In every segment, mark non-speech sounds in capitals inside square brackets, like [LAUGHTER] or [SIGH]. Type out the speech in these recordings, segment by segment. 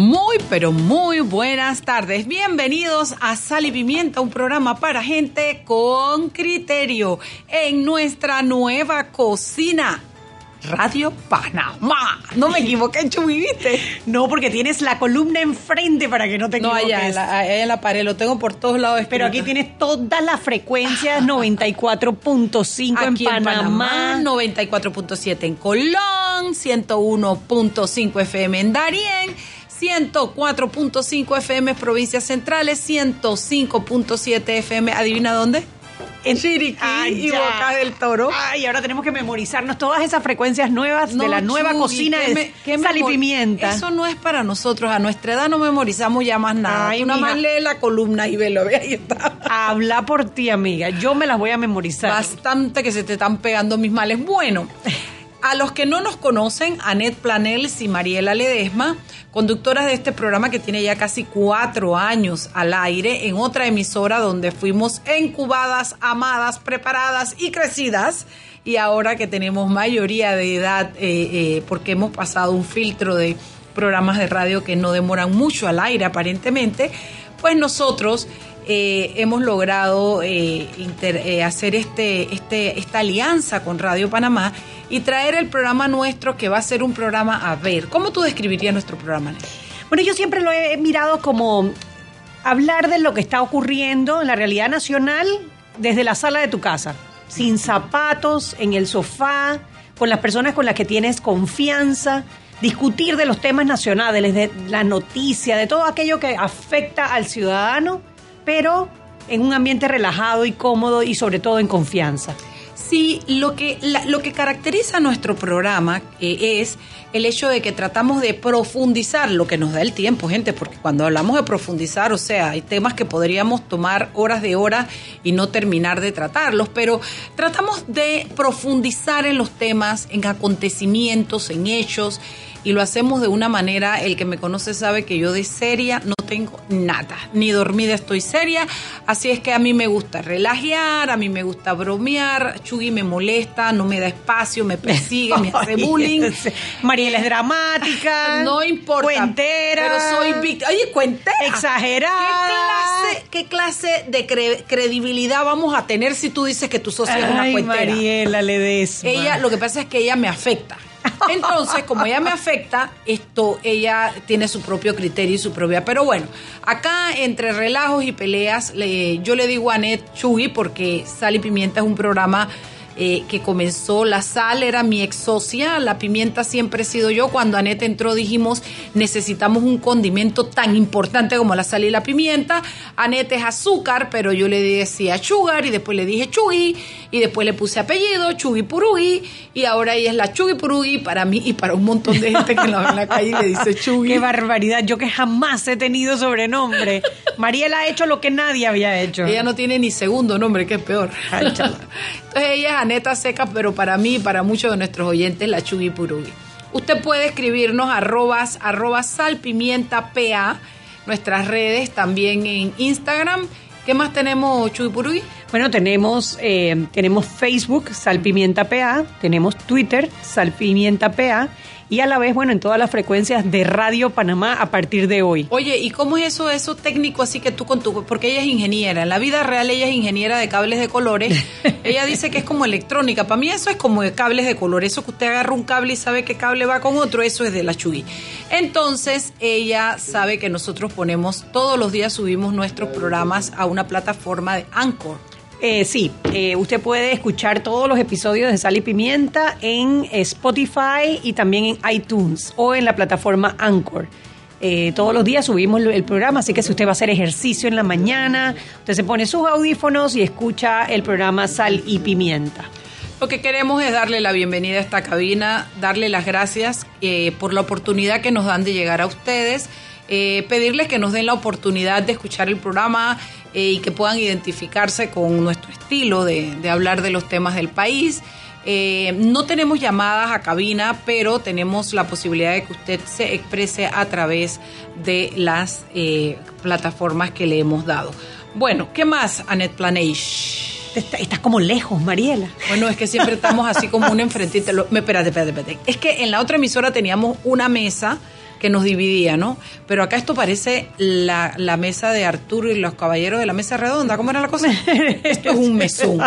Muy, pero muy buenas tardes. Bienvenidos a Sal y Pimienta, un programa para gente con criterio en nuestra nueva cocina. Radio Panamá. No me equivoqué, Chuy, ¿viste? No, porque tienes la columna enfrente para que no te No, equivoques. allá en, la, allá en la pared, lo tengo por todos lados. Pero aquí tienes todas las frecuencias, 94.5 en Aquí Panamá. 94.7 en Colón, 101.5 FM en Darién, 104.5 FM provincias centrales, 105.7 FM, ¿adivina dónde? En Chiriquí Ay, y ya. Boca del Toro. Ay, ahora tenemos que memorizarnos todas esas frecuencias nuevas de la nueva Chuy, cocina ¿qué de sal y pimienta. Eso no es para nosotros. A nuestra edad no memorizamos ya más nada. Ay, Tú nada más lee la columna y velo. Ve, ahí está. Habla por ti, amiga. Yo me las voy a memorizar. Bastante que se te están pegando mis males. Bueno, a los que no nos conocen, Annette Planels y Mariela Ledesma, conductoras de este programa que tiene ya casi cuatro años al aire en otra emisora donde fuimos incubadas, amadas, preparadas y crecidas. Y ahora que tenemos mayoría de edad, eh, eh, porque hemos pasado un filtro de programas de radio que no demoran mucho al aire aparentemente, pues nosotros eh, hemos logrado eh, inter- eh, hacer este, este, esta alianza con Radio Panamá y traer el programa nuestro que va a ser un programa a ver. ¿Cómo tú describirías nuestro programa? Bueno, yo siempre lo he mirado como hablar de lo que está ocurriendo en la realidad nacional desde la sala de tu casa, sin zapatos, en el sofá, con las personas con las que tienes confianza, discutir de los temas nacionales, de la noticia, de todo aquello que afecta al ciudadano, pero en un ambiente relajado y cómodo y sobre todo en confianza. Sí, lo que, lo que caracteriza nuestro programa eh, es el hecho de que tratamos de profundizar lo que nos da el tiempo, gente, porque cuando hablamos de profundizar, o sea, hay temas que podríamos tomar horas de horas y no terminar de tratarlos, pero tratamos de profundizar en los temas, en acontecimientos, en hechos, y lo hacemos de una manera, el que me conoce sabe que yo de seria no tengo nada, ni dormida estoy seria, así es que a mí me gusta relajear, a mí me gusta bromear, Chugui me molesta, no me da espacio, me persigue, me [LAUGHS] hace Ay, bullying. [LAUGHS] Mariela es dramática. [LAUGHS] No importa. Cuentera. Pero soy víctima. Oye, cuentera. Exagerada. ¿Qué clase, qué clase de cre- credibilidad vamos a tener si tú dices que tu socia es una Ay, cuentera? Mariela Ledesma. Ella, lo que pasa es que ella me afecta. Entonces, como ella me afecta, esto, ella tiene su propio criterio y su propia. Pero bueno, acá entre relajos y peleas, le- yo le digo a Anet Chugui porque Sal y Pimienta es un programa eh, que comenzó. La sal era mi ex socia, la pimienta siempre he sido yo. Cuando Anet entró dijimos necesitamos un condimento tan importante como la sal y la pimienta. Anet es azúcar, pero yo le decía sugar y después le dije chugui y después le puse apellido, chugui purugui y ahora ella es la chugui purugui para mí y para un montón de gente que la ve en la calle y le dice [LAUGHS] chugui. Qué barbaridad, yo que jamás he tenido sobrenombre. Mariela ha hecho lo que nadie había hecho. Ella no tiene ni segundo nombre, que es peor. Ay. [LAUGHS] Entonces ella Aneta Seca, pero para mí y para muchos de nuestros oyentes, la Chugui Purugui. Usted puede escribirnos arrobas, arroba salpimienta PA, nuestras redes, también en Instagram. ¿Qué más tenemos, Chugui Purugui? Bueno, tenemos, eh, tenemos Facebook, Salpimienta PA, tenemos Twitter, Salpimienta PA, y a la vez, bueno, en todas las frecuencias de Radio Panamá a partir de hoy. Oye, ¿y cómo es eso, eso técnico así que tú con tu... Porque ella es ingeniera, en la vida real ella es ingeniera de cables de colores. [LAUGHS] ella dice que es como electrónica. Para mí eso es como de cables de colores. Eso que usted agarra un cable y sabe qué cable va con otro, eso es de la Chugui. Entonces, ella sabe que nosotros ponemos, todos los días subimos nuestros programas a una plataforma de Anchor. Eh, sí, eh, usted puede escuchar todos los episodios de Sal y Pimienta en Spotify y también en iTunes o en la plataforma Anchor. Eh, todos los días subimos el programa, así que si usted va a hacer ejercicio en la mañana, usted se pone sus audífonos y escucha el programa Sal y Pimienta. Lo que queremos es darle la bienvenida a esta cabina, darle las gracias eh, por la oportunidad que nos dan de llegar a ustedes. Eh, pedirles que nos den la oportunidad de escuchar el programa eh, y que puedan identificarse con nuestro estilo de, de hablar de los temas del país. Eh, no tenemos llamadas a cabina, pero tenemos la posibilidad de que usted se exprese a través de las eh, plataformas que le hemos dado. Bueno, ¿qué más, Annette Planage? Está- Estás como lejos, Mariela. Bueno, es que siempre estamos así como un enfrentito. Lo- Espérate, espérate, espérate. Es que en la otra emisora teníamos una mesa que nos dividía, ¿no? Pero acá esto parece la, la mesa de Arturo y los caballeros de la mesa redonda. ¿Cómo era la cosa? [LAUGHS] Esto es un mesón.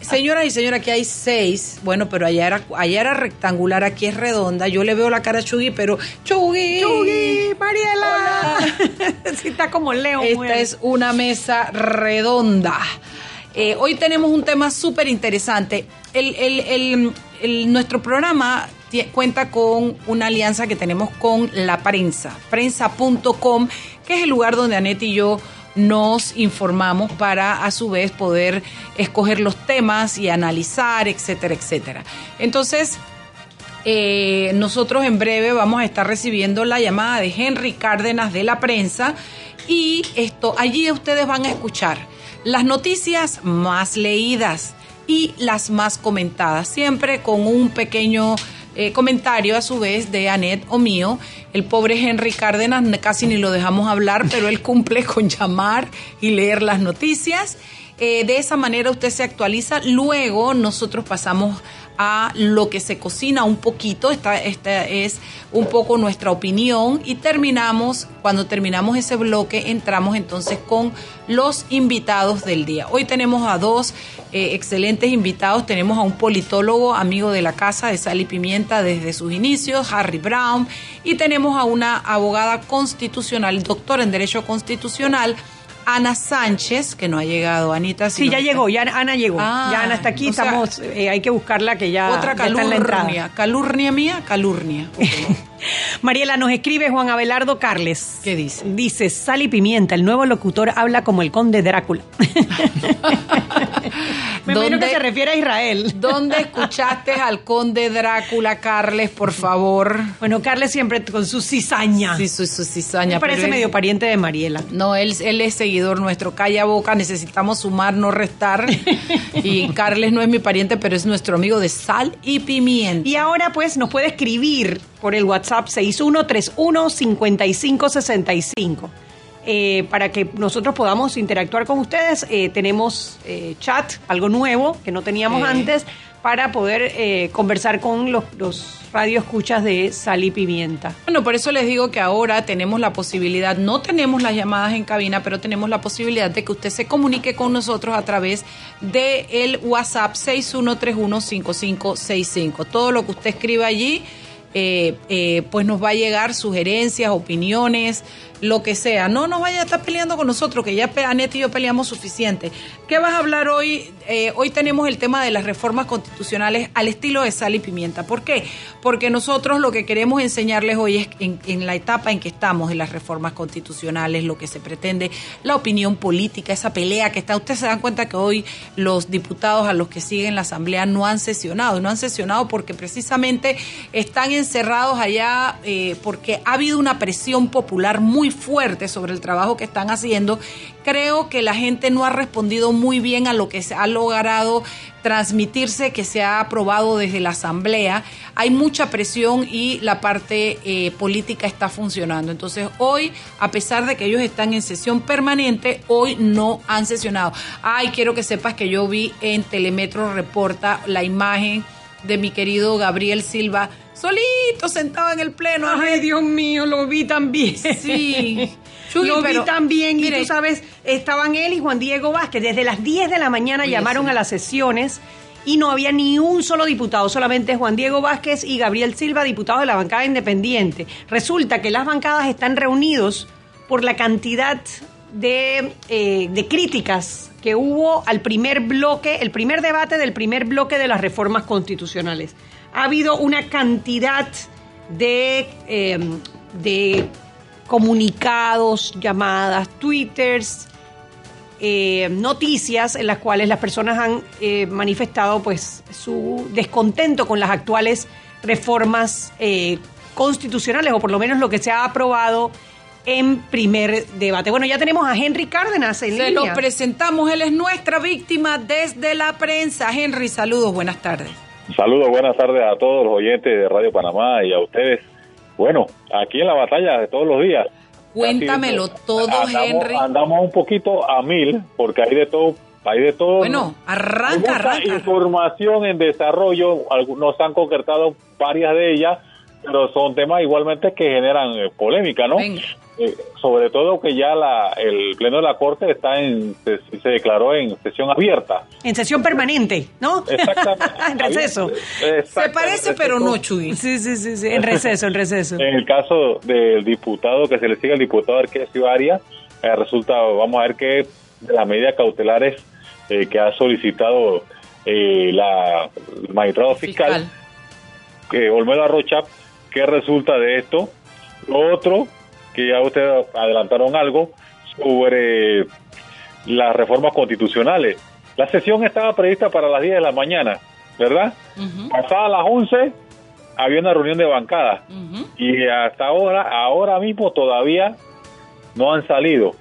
Señoras y señores, aquí hay seis. Bueno, pero allá era, allá era rectangular, aquí es redonda. Yo le veo la cara a Chugui, pero Chugui. Chugui, Mariela. [LAUGHS] sí, está como lejos. Esta mujer. es una mesa redonda. Eh, hoy tenemos un tema súper interesante. El, el- el- el- nuestro programa cuenta con una alianza que tenemos con la prensa, prensa.com, que es el lugar donde Anette y yo nos informamos para a su vez poder escoger los temas y analizar, etcétera, etcétera. Entonces, eh, nosotros en breve vamos a estar recibiendo la llamada de Henry Cárdenas de la prensa y esto allí ustedes van a escuchar las noticias más leídas y las más comentadas, siempre con un pequeño eh, comentario a su vez de Annette o mío. El pobre Henry Cárdenas casi ni lo dejamos hablar, pero él cumple con llamar y leer las noticias. Eh, de esa manera usted se actualiza. Luego nosotros pasamos a lo que se cocina un poquito. Esta, es un poco nuestra opinión. Y terminamos, cuando terminamos ese bloque, entramos entonces con los invitados del día. Hoy tenemos a dos eh, excelentes invitados. Tenemos a un politólogo, amigo de la casa de Sal y Pimienta desde sus inicios, Harry Brown. Y tenemos a una abogada constitucional, doctora en Derecho Constitucional. Ana Sánchez, que no ha llegado, Anita. Sí, ya llegó, ya Ana llegó. Ah, ya Ana está aquí, sea, estamos, eh, hay que buscarla que ya, Otra ya está en la calurnia. Calurnia mía, calurnia. Ok. [LAUGHS] Mariela, nos escribe Juan Abelardo Carles. ¿Qué dice? Dice, Sal y Pimienta, el nuevo locutor habla como el conde Drácula. [LAUGHS] Me imagino ¿Dónde- que se refiere a Israel. ¿Dónde [LAUGHS] escuchaste al conde Drácula, Carles, por favor? Bueno, Carles siempre con su cizaña. Sí, su, su cizaña. Me parece pero él- medio pariente de Mariela. No, él, él es seguidor nuestro. Calla boca, necesitamos sumar, no restar. [LAUGHS] y Carles no es mi pariente, pero es nuestro amigo de sal y pimienta. Y ahora pues nos puede escribir por el WhatsApp 6131-5565. Eh, para que nosotros podamos interactuar con ustedes, eh, tenemos eh, chat, algo nuevo que no teníamos antes, para poder eh, conversar con los, los radioescuchas de Sal y Pimienta. Bueno, por eso les digo que ahora tenemos la posibilidad, no tenemos las llamadas en cabina, pero tenemos la posibilidad de que usted se comunique con nosotros a través del el WhatsApp 61315565. Todo lo que usted escriba allí, eh, eh, pues nos va a llegar sugerencias, opiniones, lo que sea. No nos vaya a estar peleando con nosotros, que ya Anette y yo peleamos suficiente. ¿Qué vas a hablar hoy? Eh, hoy tenemos el tema de las reformas constitucionales al estilo de sal y pimienta. ¿Por qué? Porque nosotros lo que queremos enseñarles hoy es en, en la etapa en que estamos en las reformas constitucionales, lo que se pretende, la opinión política, esa pelea que está. Ustedes se dan cuenta que hoy los diputados a los que siguen la Asamblea no han sesionado. No han sesionado porque precisamente están encerrados allá eh, porque ha habido una presión popular muy fuerte sobre el trabajo que están haciendo. Creo que la gente no ha respondido muy bien a lo que se ha logrado transmitirse, que se ha aprobado desde la Asamblea. Hay mucha presión y la parte eh, política está funcionando. Entonces, hoy, a pesar de que ellos están en sesión permanente, hoy no han sesionado. Ay, quiero que sepas que yo vi en Telemetro Reporta la imagen de mi querido Gabriel Silva solito sentado en el pleno. Ay, Dios mío, lo vi también. Sí. [LAUGHS] Chuy, lo pero, vi también. mire, y tú sabes, estaban él y Juan Diego Vázquez. Desde las 10 de la mañana llamaron sí. a las sesiones y no había ni un solo diputado, solamente Juan Diego Vázquez y Gabriel Silva, diputados de la bancada independiente. Resulta que las bancadas están reunidos por la cantidad de, eh, de críticas que hubo al primer bloque, el primer debate del primer bloque de las reformas constitucionales. Ha habido una cantidad de, eh, de comunicados, llamadas, twitters, eh, noticias en las cuales las personas han eh, manifestado pues su descontento con las actuales reformas eh, constitucionales, o por lo menos lo que se ha aprobado en primer debate. Bueno, ya tenemos a Henry Cárdenas en Se línea. lo presentamos, él es nuestra víctima desde la prensa. Henry, saludos, buenas tardes. Saludos, buenas tardes a todos los oyentes de Radio Panamá y a ustedes. Bueno, aquí en la batalla de todos los días. Cuéntamelo todo, andamos, Henry. Andamos un poquito a mil, porque hay de todo, hay de todo. Bueno, arranca, arranca. información en desarrollo, algunos han concretado varias de ellas, pero son temas igualmente que generan eh, polémica, ¿no? Venga. Eh, sobre todo que ya la, el pleno de la corte está en se, se declaró en sesión abierta. En sesión permanente, ¿no? Exactamente. [LAUGHS] en receso. Se parece, pero no, Chuy. Sí, sí, sí, sí, en receso, en receso. En el caso del diputado, que se le sigue al diputado Arquesio Arias, eh, resulta, vamos a ver que de las medidas cautelares eh, que ha solicitado eh, la el magistrado fiscal, Fiscal. Olmedo Arrocha, ¿qué resulta de esto? Lo otro, que ya ustedes adelantaron algo, sobre las reformas constitucionales. La sesión estaba prevista para las 10 de la mañana, ¿verdad? Ujú, Pasada las 11 había una reunión de bancada y hasta ahora, ahora mismo todavía no han salido.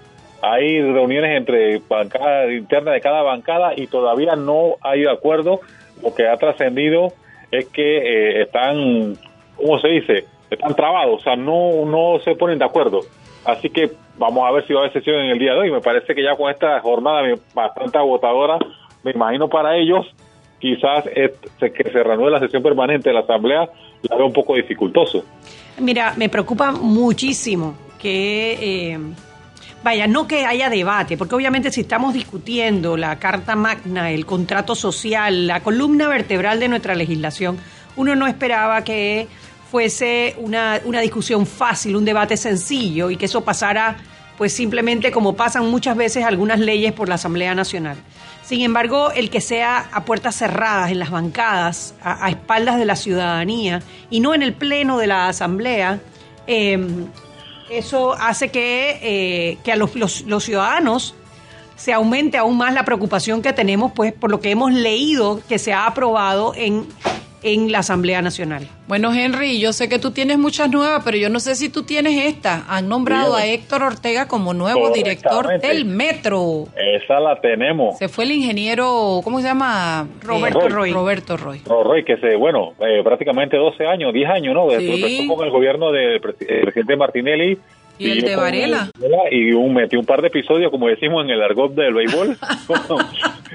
Hay reuniones entre bancadas internas de cada bancada y todavía no hay acuerdo. Lo que ha trascendido es que eh, están, ¿cómo se dice? Están trabados, o sea, no, no se ponen de acuerdo. Así que vamos a ver si va a haber sesión en el día de hoy. Me parece que ya con esta jornada bastante agotadora, me imagino para ellos, quizás que se reanude la sesión permanente de la Asamblea la veo un poco dificultoso. Mira, me preocupa muchísimo que, eh, vaya, no que haya debate, porque obviamente si estamos discutiendo la Carta Magna, el contrato social, la columna vertebral de nuestra legislación, uno no esperaba que fuese una, una discusión fácil, un debate sencillo y que eso pasara pues simplemente como pasan muchas veces algunas leyes por la Asamblea Nacional. Sin embargo, el que sea a puertas cerradas en las bancadas, a, espaldas de la ciudadanía y no en el pleno de la Asamblea, eh, eso hace que, eh, que a los, los- los ciudadanos se aumente aún más la preocupación que tenemos pues por lo que hemos leído que se ha aprobado en, en la Asamblea Nacional. Bueno, Henry, yo sé que tú tienes muchas nuevas, pero yo no sé si tú tienes esta. Han nombrado a. Héctor Ortega como nuevo director Correctamente. del metro. Esa la tenemos. Se fue el ingeniero, ¿cómo se llama? Roberto Eh, Roy. Roberto Roy. No, Roy, que se, bueno, eh, prácticamente 12 años, 10 años, ¿no? Sí. Con el gobierno del presi- el presidente Martinelli. Y el de Varela. Y un, metió un par de episodios, como decimos en el argot del béisbol, [LAUGHS] con,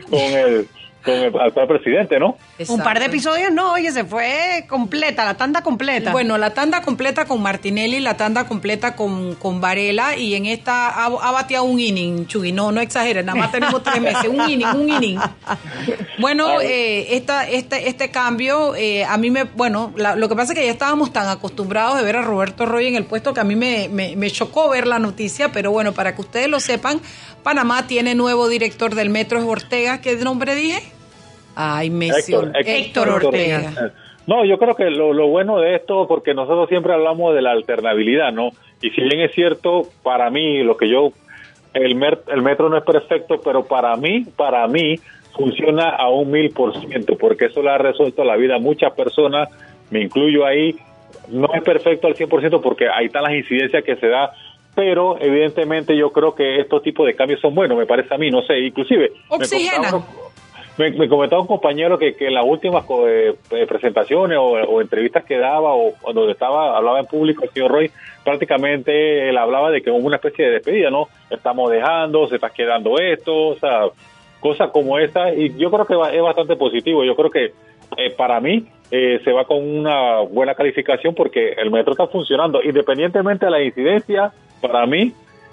con el, con el actual presidente, ¿no? Un par de episodios no, oye, se fue completa, la tanda completa. Bueno, la tanda completa con Martinelli, la tanda completa con, con Varela y en esta ha, ha bateado un inning, Chugui. No, no exageres, nada más tenemos tres meses. Un inning, un inning. Bueno, eh, esta, este, este cambio, eh, a mí me. Bueno, la- lo que pasa es que ya estábamos tan acostumbrados de ver a Roberto Roy en el puesto que a mí me, me, me chocó ver la noticia, pero bueno, para que ustedes lo sepan, Panamá tiene nuevo director del metro, es Ortega. ¿Qué nombre dije? Ay, me Héctor, Héctor, Héctor Ortega. No, yo creo que lo, lo bueno de esto, porque nosotros siempre hablamos de la alternabilidad, ¿no? Y si bien es cierto, para mí, lo que yo, el, mer- el metro no es perfecto, pero para mí, para mí, funciona a un mil por ciento, porque eso le ha resuelto la vida a muchas personas, me incluyo ahí, no es perfecto al 100% porque ahí están las incidencias que se da, pero evidentemente yo creo que estos tipos de cambios son buenos, me parece a mí, no sé, inclusive... contaba- me, me comentaba un compañero que, que en las últimas eh, eh, presentaciones o, o entrevistas que daba o o donde estaba hablaba en público el señor Roy prácticamente él hablaba de que hubo una especie de despedida no estamos dejando se está quedando esto o sea cosas como esta y yo creo que va- es bastante positivo yo creo que eh, para mí eh, se va con una buena calificación porque el metro está funcionando. Independientemente de la incidencia para mí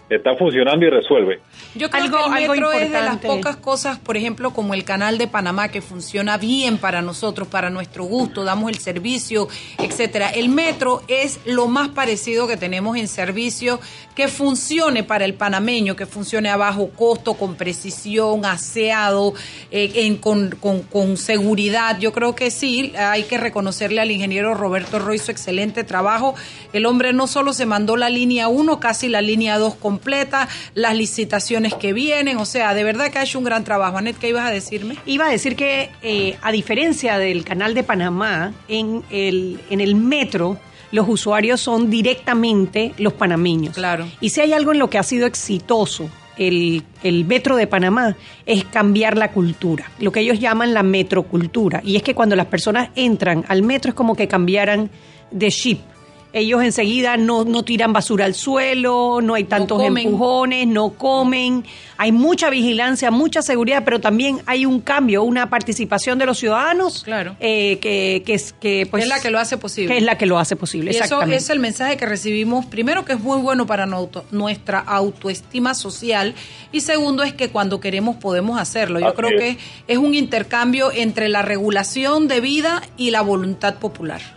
está funcionando y resuelve Yo creo Algo- que el algo metro es de las pocas cosas, por ejemplo, como el canal de Panamá, que funciona bien para nosotros, para nuestro gusto, damos el servicio, etcétera. El metro es lo más parecido que tenemos en servicio que funcione para el panameño, que funcione a bajo costo, con precisión, aseado, eh, en- con, con- con seguridad. Yo creo que sí, hay que reconocerle al ingeniero Roberto Roy su excelente trabajo. El hombre no solo se mandó la línea 1, casi la línea 2 completa, las licitaciones que vienen, o sea, de verdad que ha hecho un gran trabajo. Anet, ¿qué ibas a decirme? Iba a decir que, eh, a diferencia del canal de Panamá, en el, en el metro los usuarios son directamente los panameños. Claro. Y si hay algo en lo que ha sido exitoso el, el, metro de Panamá es cambiar la cultura, lo que ellos llaman la metrocultura. Y es que cuando las personas entran al metro es como que cambiaran de ship ellos enseguida no, no tiran basura al suelo, no hay tantos empujones, no comen, hay mucha vigilancia, mucha seguridad, pero también hay un cambio, una participación de los ciudadanos claro. Eh, que, que, es, que, pues, es la que lo hace posible. Que es la que lo hace posible. Y eso es el mensaje que recibimos, primero que es muy bueno para nuestra autoestima social y segundo es que cuando queremos podemos hacerlo. Yo creo que es un intercambio entre la regulación de vida y la voluntad popular.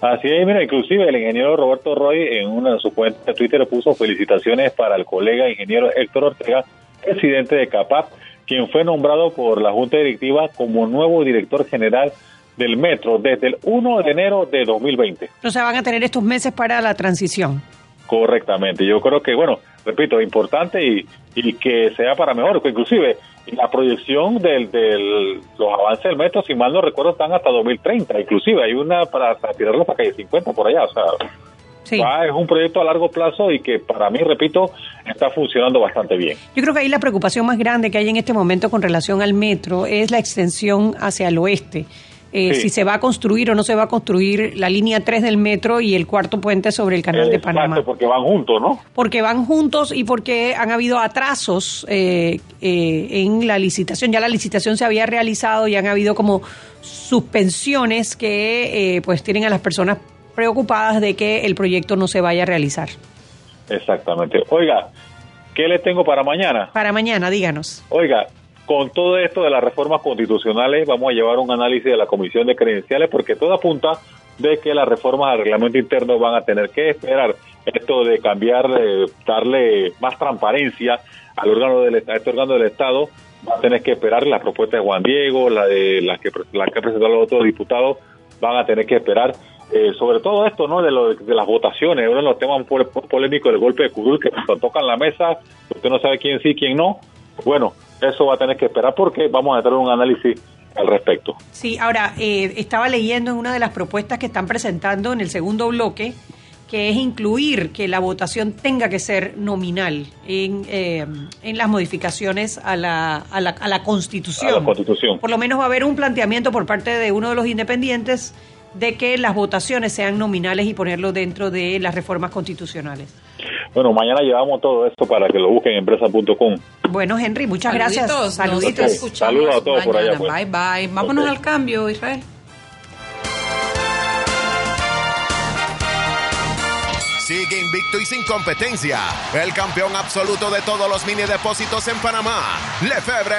Así es, mira, inclusive el ingeniero Roberto Roy en una de sus cuentas de Twitter puso felicitaciones para el colega ingeniero Héctor Ortega, presidente de CAPAP, quien fue nombrado por la Junta Directiva como nuevo director general del metro desde el 1 de enero de 2020. O sea, van a tener estos meses para la transición. Correctamente. Yo creo que, bueno, repito, importante y, y que sea para mejor, inclusive la proyección de del, los avances del metro, si mal no recuerdo, están hasta 2030, inclusive hay una para, tirarlo para calle 50 por allá, o sea, es un proyecto a largo plazo y que para mí, repito, está funcionando bastante bien. Yo creo que ahí la preocupación más grande que hay en este momento con relación al metro es la extensión hacia el oeste. Eh, si se va a construir o no se va a construir la línea 3 del metro y el cuarto puente sobre el canal de Panamá. porque van juntos, ¿no? Porque van juntos y porque han habido atrasos eh, eh, en la licitación. Ya la licitación se había realizado y han habido como suspensiones que pues tienen a las personas preocupadas de que el proyecto no se vaya a realizar. Exactamente. Oiga, ¿qué le tengo para mañana? Para mañana, díganos. Oiga, con todo esto de las reformas constitucionales, vamos a llevar un análisis de la Comisión de Credenciales porque todo apunta de que las reformas al reglamento interno van a tener que esperar esto de cambiar, darle más transparencia al órgano del a este órgano del Estado, va a tener que esperar la propuesta de Juan Diego, la de las que la que presentado los otros diputados, van a tener que esperar eh, sobre todo esto, ¿no? De, lo, de las votaciones, uno de los temas polémicos del golpe de curul que cuando tocan la mesa, usted no sabe quién sí, quién no. Bueno, eso va a tener que esperar porque vamos a tener un análisis al respecto. Sí, ahora, eh, estaba leyendo en una de las propuestas que están presentando en el segundo bloque, que es incluir que la votación tenga que ser nominal en, eh, en las modificaciones a la, a, la, a la Constitución. A la Constitución. Por lo menos va a haber un planteamiento por parte de uno de los independientes de que las votaciones sean nominales y ponerlo dentro de las reformas constitucionales. Bueno, mañana llevamos todo esto para que lo busquen en empresa.com. Bueno, Henry, muchas gracias. Saluditos. Saludos a todos por allá. Pues. Bye, bye. Vámonos al cambio, Israel. Sigue invicto y sin competencia. El campeón absoluto de todos los mini depósitos en Panamá. Lefebvre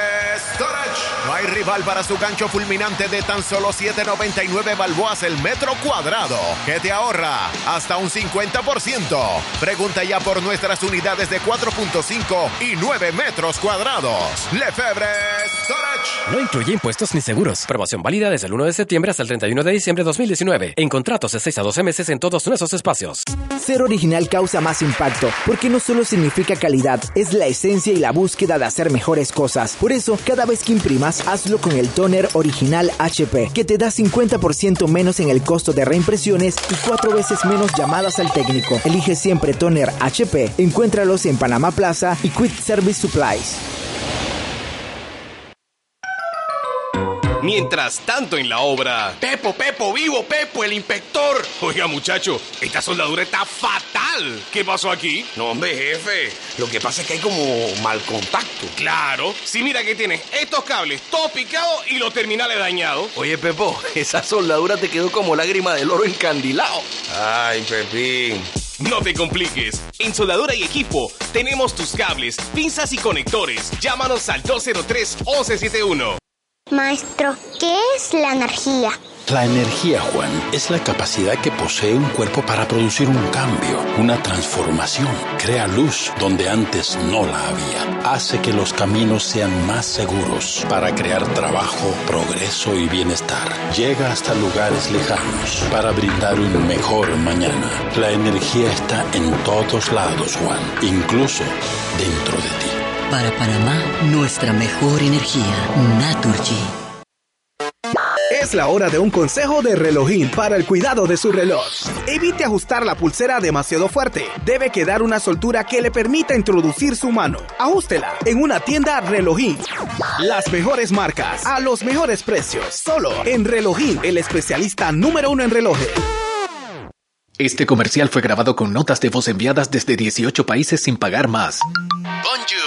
Storage. No hay rival para su gancho fulminante de tan solo 7.99 balboas el metro cuadrado. Que te ahorra hasta un 50%. Pregunta ya por nuestras unidades de 4.5 y 9 metros cuadrados. Lefebvre Storage. No incluye impuestos ni seguros. Promoción válida desde el 1 de septiembre hasta el 31 de diciembre de 2019. En contratos de 6 a 12 meses en todos nuestros espacios original causa más impacto, porque no solo significa calidad, es la esencia y la búsqueda de hacer mejores cosas. Por eso, cada vez que imprimas, hazlo con el toner original HP, que te da 50% menos en el costo de reimpresiones y cuatro veces menos llamadas al técnico. Elige siempre toner HP. Encuéntralos en Panamá Plaza y Quick Service Supplies. Mientras tanto en la obra. Pepo, Pepo, vivo, Pepo, el inspector. Oiga, muchacho, esta soldadura está fatal. ¿Qué pasó aquí? No, hombre, jefe. Lo que pasa es que hay como mal contacto. Claro. Si mira que tienes estos cables todos picados y los terminales dañados. Oye, Pepo, esa soldadura te quedó como lágrima del oro encandilado. Ay, Pepín. No te compliques. En Soldadura y Equipo tenemos tus cables, pinzas y conectores. Llámanos al 203 1171. Maestro, ¿qué es la energía? La energía, Juan, es la capacidad que posee un cuerpo para producir un cambio, una transformación. Crea luz donde antes no la había. Hace que los caminos sean más seguros para crear trabajo, progreso y bienestar. Llega hasta lugares lejanos para brindar un mejor mañana. La energía está en todos lados, Juan, incluso dentro de ti. Para Panamá, nuestra mejor energía, Naturgy Es la hora de un consejo de relojín para el cuidado de su reloj. Evite ajustar la pulsera demasiado fuerte. Debe quedar una soltura que le permita introducir su mano. Ajústela en una tienda relojín. Las mejores marcas a los mejores precios. Solo en relojín, el especialista número uno en relojes. Este comercial fue grabado con notas de voz enviadas desde 18 países sin pagar más. Bonjour,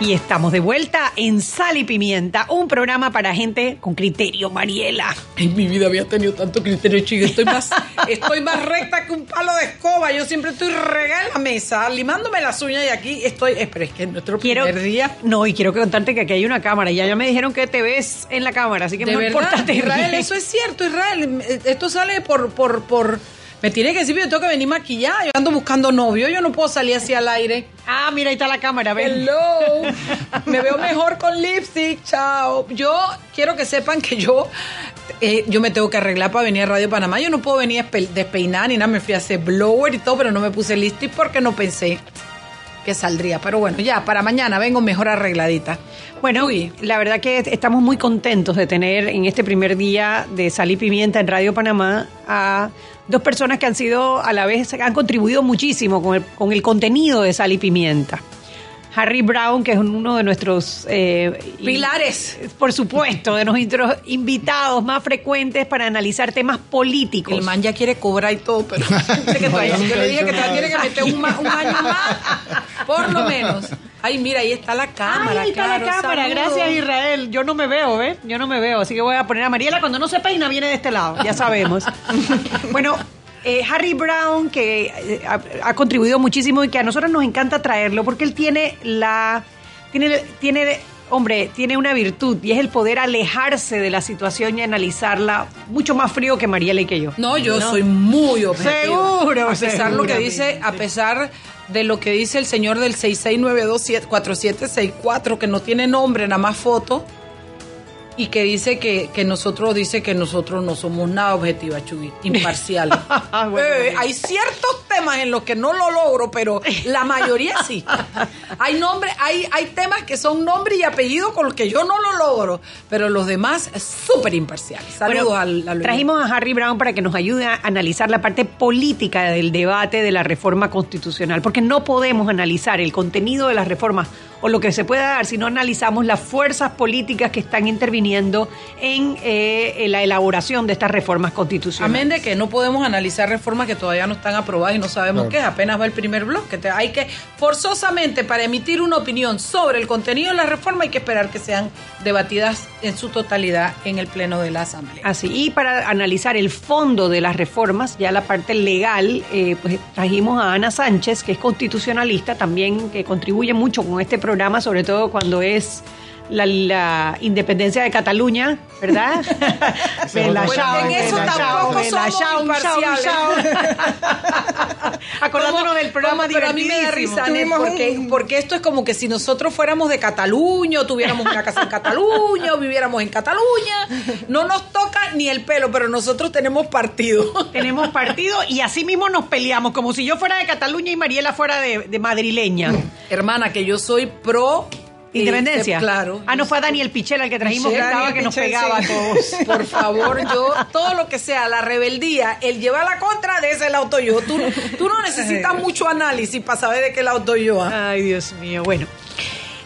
Y estamos de vuelta en Sal y Pimienta, un programa para gente con criterio, Mariela. En mi vida había tenido tanto criterio, chico. Estoy más, [LAUGHS] estoy más recta que un palo de escoba. Yo siempre estoy regada en la mesa, limándome las uñas y aquí estoy. Espera, es que nuestro quiero, primer día. No, y quiero contarte que aquí hay una cámara. Ya ya me dijeron que te ves en la cámara, así que ¿De no verdad? importa. Israel, eso es cierto, Israel. Esto sale por, por, por. Me tiene que decir, yo tengo que venir maquillada. Yo ando buscando novio, yo no puedo salir así al aire. Ah, mira, ahí está la cámara, ven. Hello. [LAUGHS] Me veo mejor con lipstick, chao. Yo quiero que sepan que yo, eh, yo me tengo que arreglar para venir a Radio Panamá. Yo no puedo venir espe- despeinada ni nada. Me fui a hacer blower y todo, pero no me puse lipstick porque no pensé que saldría. Pero bueno, ya, para mañana vengo mejor arregladita. Bueno, la verdad que estamos muy contentos de tener en este primer día de Sal y Pimienta en Radio Panamá a dos personas que han sido a la vez, han contribuido muchísimo con el, con el contenido de Sal y Pimienta. Harry Brown, que es uno de nuestros eh, Pilares. por supuesto, de nuestros invitados más frecuentes para analizar temas políticos. El man ya quiere cobrar y todo, pero [LAUGHS] que todavía- yo le dije que todavía tiene que meter un, ma- un año más, por lo menos. Ay, mira, ahí está la cámara. Ay, ahí está la cámara, gracias Israel. Yo no me veo, ¿ves? Yo no me veo, así que voy a poner a Mariela. Cuando no se peina, viene de este lado, ya sabemos. bueno, [LAUGHS] eh, Harry Brown, que eh, ha, ha contribuido muchísimo y que a nosotros nos encanta traerlo porque él tiene la. Tiene, tiene, hombre, tiene una virtud y es el poder alejarse de la situación y analizarla mucho más frío que Mariela y que yo. No, yo soy muy objetiva. Seguro, A pesar lo que dice, a pesar de lo que dice el señor del 66924764 que no tiene nombre, nada más foto y que dice que, que nosotros dice que nosotros no somos nada objetiva, Chuy, imparciales. [LAUGHS] Eh, hay ciertos temas en los que no lo logro, pero la mayoría sí. [LAUGHS] Hay nombre, hay, hay temas que son nombre y apellido con los que yo no lo logro, pero los demás súper imparciales. Saludos Bueno, al, al- Trajimos a Harry Brown para que nos ayude a analizar la parte política del debate de la reforma constitucional, porque no podemos analizar el contenido de las reformas o lo que se pueda dar si no analizamos las fuerzas políticas que están interviniendo en eh, la elaboración de estas reformas constitucionales. Amén de que no podemos analizar reformas que todavía no están aprobadas y no sabemos qué, apenas va el primer bloque. Te- hay que, forzosamente, para emitir una opinión sobre el contenido de la reforma, hay que esperar que sean debatidas en su totalidad en el Pleno de la Asamblea. Así, y para analizar el fondo de las reformas, ya la parte legal, eh, pues trajimos a Ana Sánchez, que es constitucionalista, también que contribuye mucho con este programa, sobre todo cuando es la, la independencia de Cataluña, ¿verdad? [LAUGHS] [LAUGHS] Bueno, chao, en eso tampoco chao, chao, [LAUGHS] Acordándonos del programa Pero a mí me da risa, porque, porque esto es como que si nosotros fuéramos de Cataluña, o tuviéramos una casa en Cataluña, o viviéramos en Cataluña, no nos toca ni el pelo, pero nosotros tenemos partido. Tenemos partido y así mismo nos peleamos, como si yo fuera de Cataluña y Mariela fuera de, de madrileña. Hermana, que yo soy pro Independencia. Claro. Ah, no fue a Daniel Pichel el que trajimos que estaba que nos Pichel, pegaba sí. a todos. [LAUGHS] Por favor, yo, todo lo que sea la rebeldía, el llevar la contra de ese lado yo. Tú, tú no necesitas mucho análisis para saber de qué lado estoy yo. ¿ah? Ay, Dios mío. Bueno.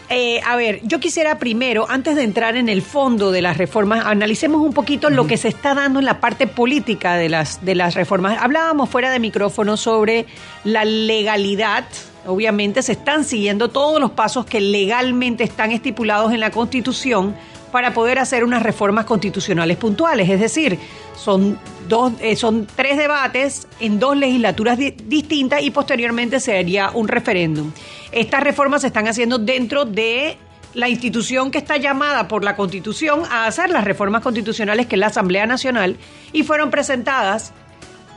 Eh, a ver, yo quisiera primero, antes de entrar en el fondo de las reformas, analicemos un poquito lo que se está dando en la parte política de las, de las reformas. Hablábamos fuera de micrófono sobre la legalidad. Obviamente se están siguiendo todos los pasos que legalmente están estipulados en la Constitución para poder hacer unas reformas constitucionales puntuales. Es decir, son, dos, eh, son tres debates en dos legislaturas di- distintas y posteriormente se haría un referéndum. Estas reformas se están haciendo dentro de la institución que está llamada por la Constitución a hacer las reformas constitucionales, que es la Asamblea Nacional, y fueron presentadas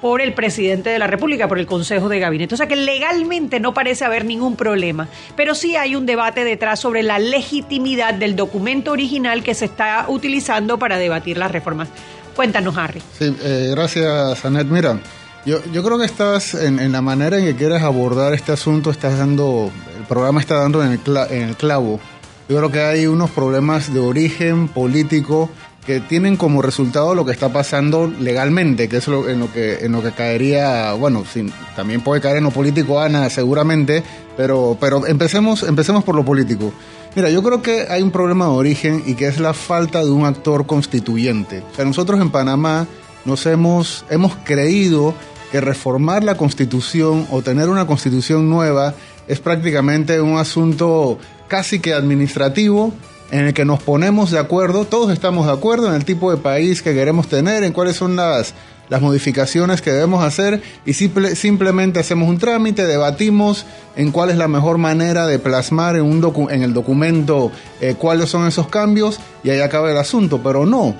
por el presidente de la República, por el Consejo de Gabinete. O sea que legalmente no parece haber ningún problema, pero sí hay un debate detrás sobre la legitimidad del documento original que se está utilizando para debatir las reformas. Cuéntanos, Harry. Sí, eh, gracias, Anet. Mira, yo, yo creo que estás en, en la manera en que quieres abordar este asunto, estás dando, el programa está dando en el, cla- en el clavo. Yo creo que hay unos problemas de origen político que tienen como resultado lo que está pasando legalmente, que es lo, en, lo que, en lo que caería, bueno, también puede caer en lo político Ana, seguramente, pero, pero empecemos, empecemos por lo político. Mira, yo creo que hay un problema de origen y que es la falta de un actor constituyente. Nosotros en Panamá nos hemos, hemos creído que reformar la constitución o tener una constitución nueva es prácticamente un asunto casi que administrativo en el que nos ponemos de acuerdo, todos estamos de acuerdo en el tipo de país que queremos tener, en cuáles son las, las modificaciones que debemos hacer y simple- simplemente hacemos un trámite, debatimos en cuál es la mejor manera de plasmar en, un docu- en el documento eh, cuáles son esos cambios y ahí acaba el asunto, pero no.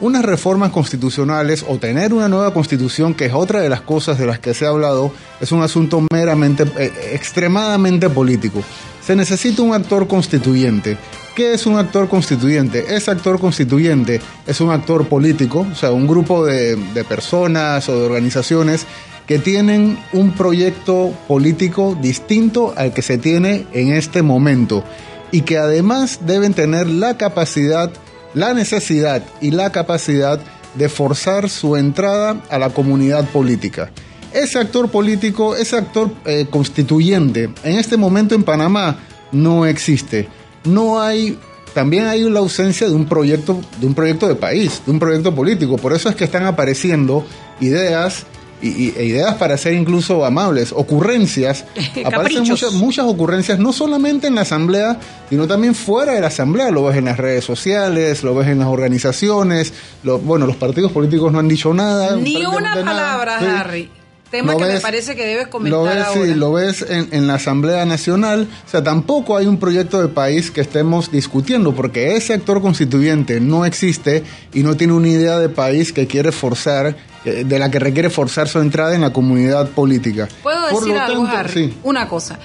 Unas reformas constitucionales o tener una nueva constitución, que es otra de las cosas de las que se ha hablado, es un asunto meramente, eh, extremadamente político. Se necesita un actor constituyente. ¿Qué es un actor constituyente? Ese actor constituyente es un actor político, o sea, un grupo de, personas o de organizaciones que tienen un proyecto político distinto al que se tiene en este momento y que además deben tener la capacidad, la necesidad y la capacidad de forzar su entrada a la comunidad política. Ese actor político, ese actor eh, constituyente, en este momento en Panamá no existe. No hay, también hay la ausencia de un proyecto, de un proyecto de país, de un proyecto político. Por eso es que están apareciendo ideas y, e ideas para ser incluso amables, ocurrencias. [LAUGHS] Aparecen muchas, muchas ocurrencias, no solamente en la asamblea, sino también fuera de la asamblea. Lo ves en las redes sociales, lo ves en las organizaciones. Lo, bueno, los partidos políticos no han dicho nada. Ni una nada. palabra, Sí. Tema Lo que me ves- parece que debes comentar Lo ves, ahora. sí, lo ves en, en la Asamblea Nacional. O sea, tampoco hay un proyecto de país que estemos discutiendo, porque ese actor constituyente no existe y no tiene una idea de país que quiere forzar, eh, de la que requiere forzar su entrada en la comunidad política. ¿Puedo Por decir algo, tanto, Harry? sí. Una cosa.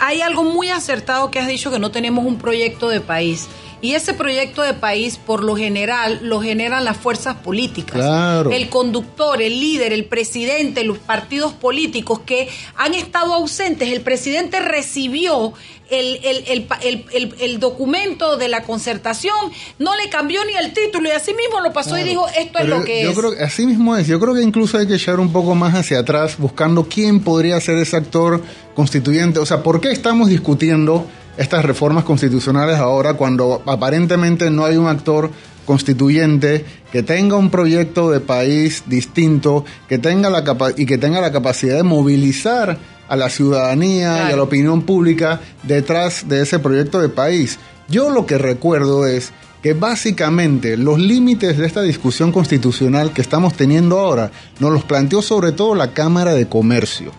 Hay algo muy acertado que has dicho que no tenemos un proyecto de país. Y ese proyecto de país, por lo general, lo generan las fuerzas políticas. Claro. El conductor, el líder, el presidente, los partidos políticos que han estado ausentes. El presidente recibió el, el- el el- documento de la concertación, no le cambió ni el título y así mismo lo pasó y dijo, esto es lo que yo es. creo así mismo es. Yo creo que incluso hay que echar un poco más hacia atrás buscando quién podría ser ese actor constituyente. O sea, ¿por qué estamos discutiendo estas reformas constitucionales ahora cuando aparentemente no hay un actor constituyente que tenga un proyecto de país distinto, que tenga la y que tenga la capacidad de movilizar a la ciudadanía y a la opinión pública detrás de ese proyecto de país. Yo lo que recuerdo es que básicamente los límites de esta discusión constitucional que estamos teniendo ahora nos los planteó sobre todo la Cámara de Comercio.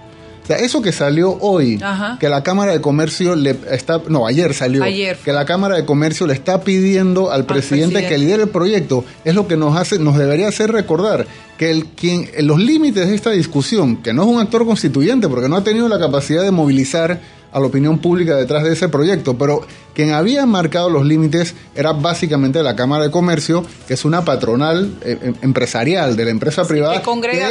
O sea, eso que salió hoy, que la Cámara de Comercio le está, no, ayer salió, que la Cámara de Comercio le está pidiendo al, presidente, que lidere el proyecto, es lo que nos hace, nos debería hacer recordar que el, quien, los límites de esta discusión, que no es un actor constituyente, porque no ha tenido la capacidad de movilizar a la opinión pública detrás de ese proyecto, pero quien había marcado los límites era básicamente la Cámara de Comercio, que es una patronal eh, em, empresarial de la empresa privada. Que congrega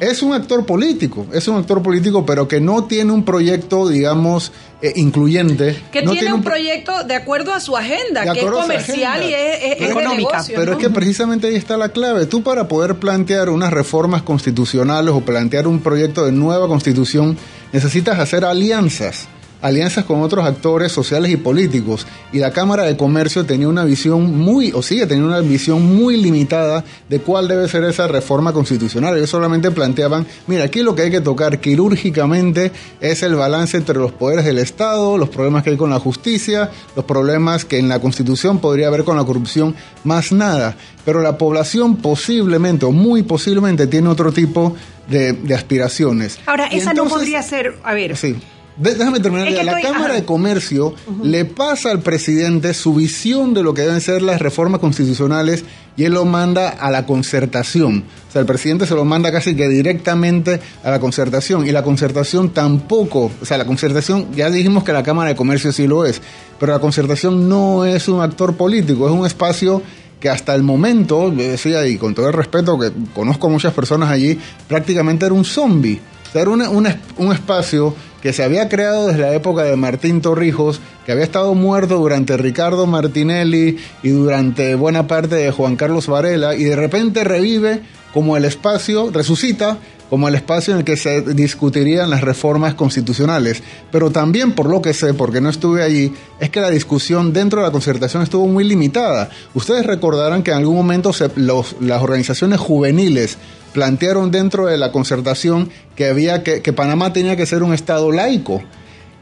es, un actor político, es un actor político, pero que no tiene un proyecto, digamos, eh, incluyente. Que tiene, un, proyecto de acuerdo a su agenda, que es comercial y es, económica. pero es que precisamente ahí está la clave. Tú para poder plantear unas reformas constitucionales o plantear un proyecto de nueva constitución, necesitas hacer alianzas alianzas con otros actores sociales y políticos. Y la Cámara de Comercio tenía una visión muy, o sigue teniendo una visión muy limitada de cuál debe ser esa reforma constitucional. Ellos solamente planteaban, mira, aquí lo que hay que tocar quirúrgicamente es el balance entre los poderes del Estado, los problemas que hay con la justicia, los problemas que en la Constitución podría haber con la corrupción, más nada. Pero la población posiblemente, o muy posiblemente, tiene otro tipo de, aspiraciones. Ahora, esa no podría ser, a ver, sí déjame terminar. la Cámara de Comercio le pasa al presidente su visión de lo que deben ser las reformas constitucionales y él lo manda a la concertación. O sea, el presidente se lo manda casi que directamente a la concertación y la concertación tampoco, o sea, la concertación, ya dijimos que la Cámara de Comercio sí lo es, pero la concertación no es un actor político, es un espacio que hasta el momento, decía, y con todo el respeto que conozco muchas personas allí, prácticamente era un zombie. O sea, era un espacio que se había creado desde la época de Martín Torrijos, que había estado muerto durante Ricardo Martinelli y durante buena parte de Juan Carlos Varela, y de repente revive como el espacio, resucita como el espacio en el que se discutirían las reformas constitucionales. Pero también, por lo que sé, porque no estuve allí, es que la discusión dentro de la concertación estuvo muy limitada. Ustedes recordarán que en algún momento las organizaciones juveniles plantearon dentro de la concertación que había que, que Panamá tenía que ser un estado laico.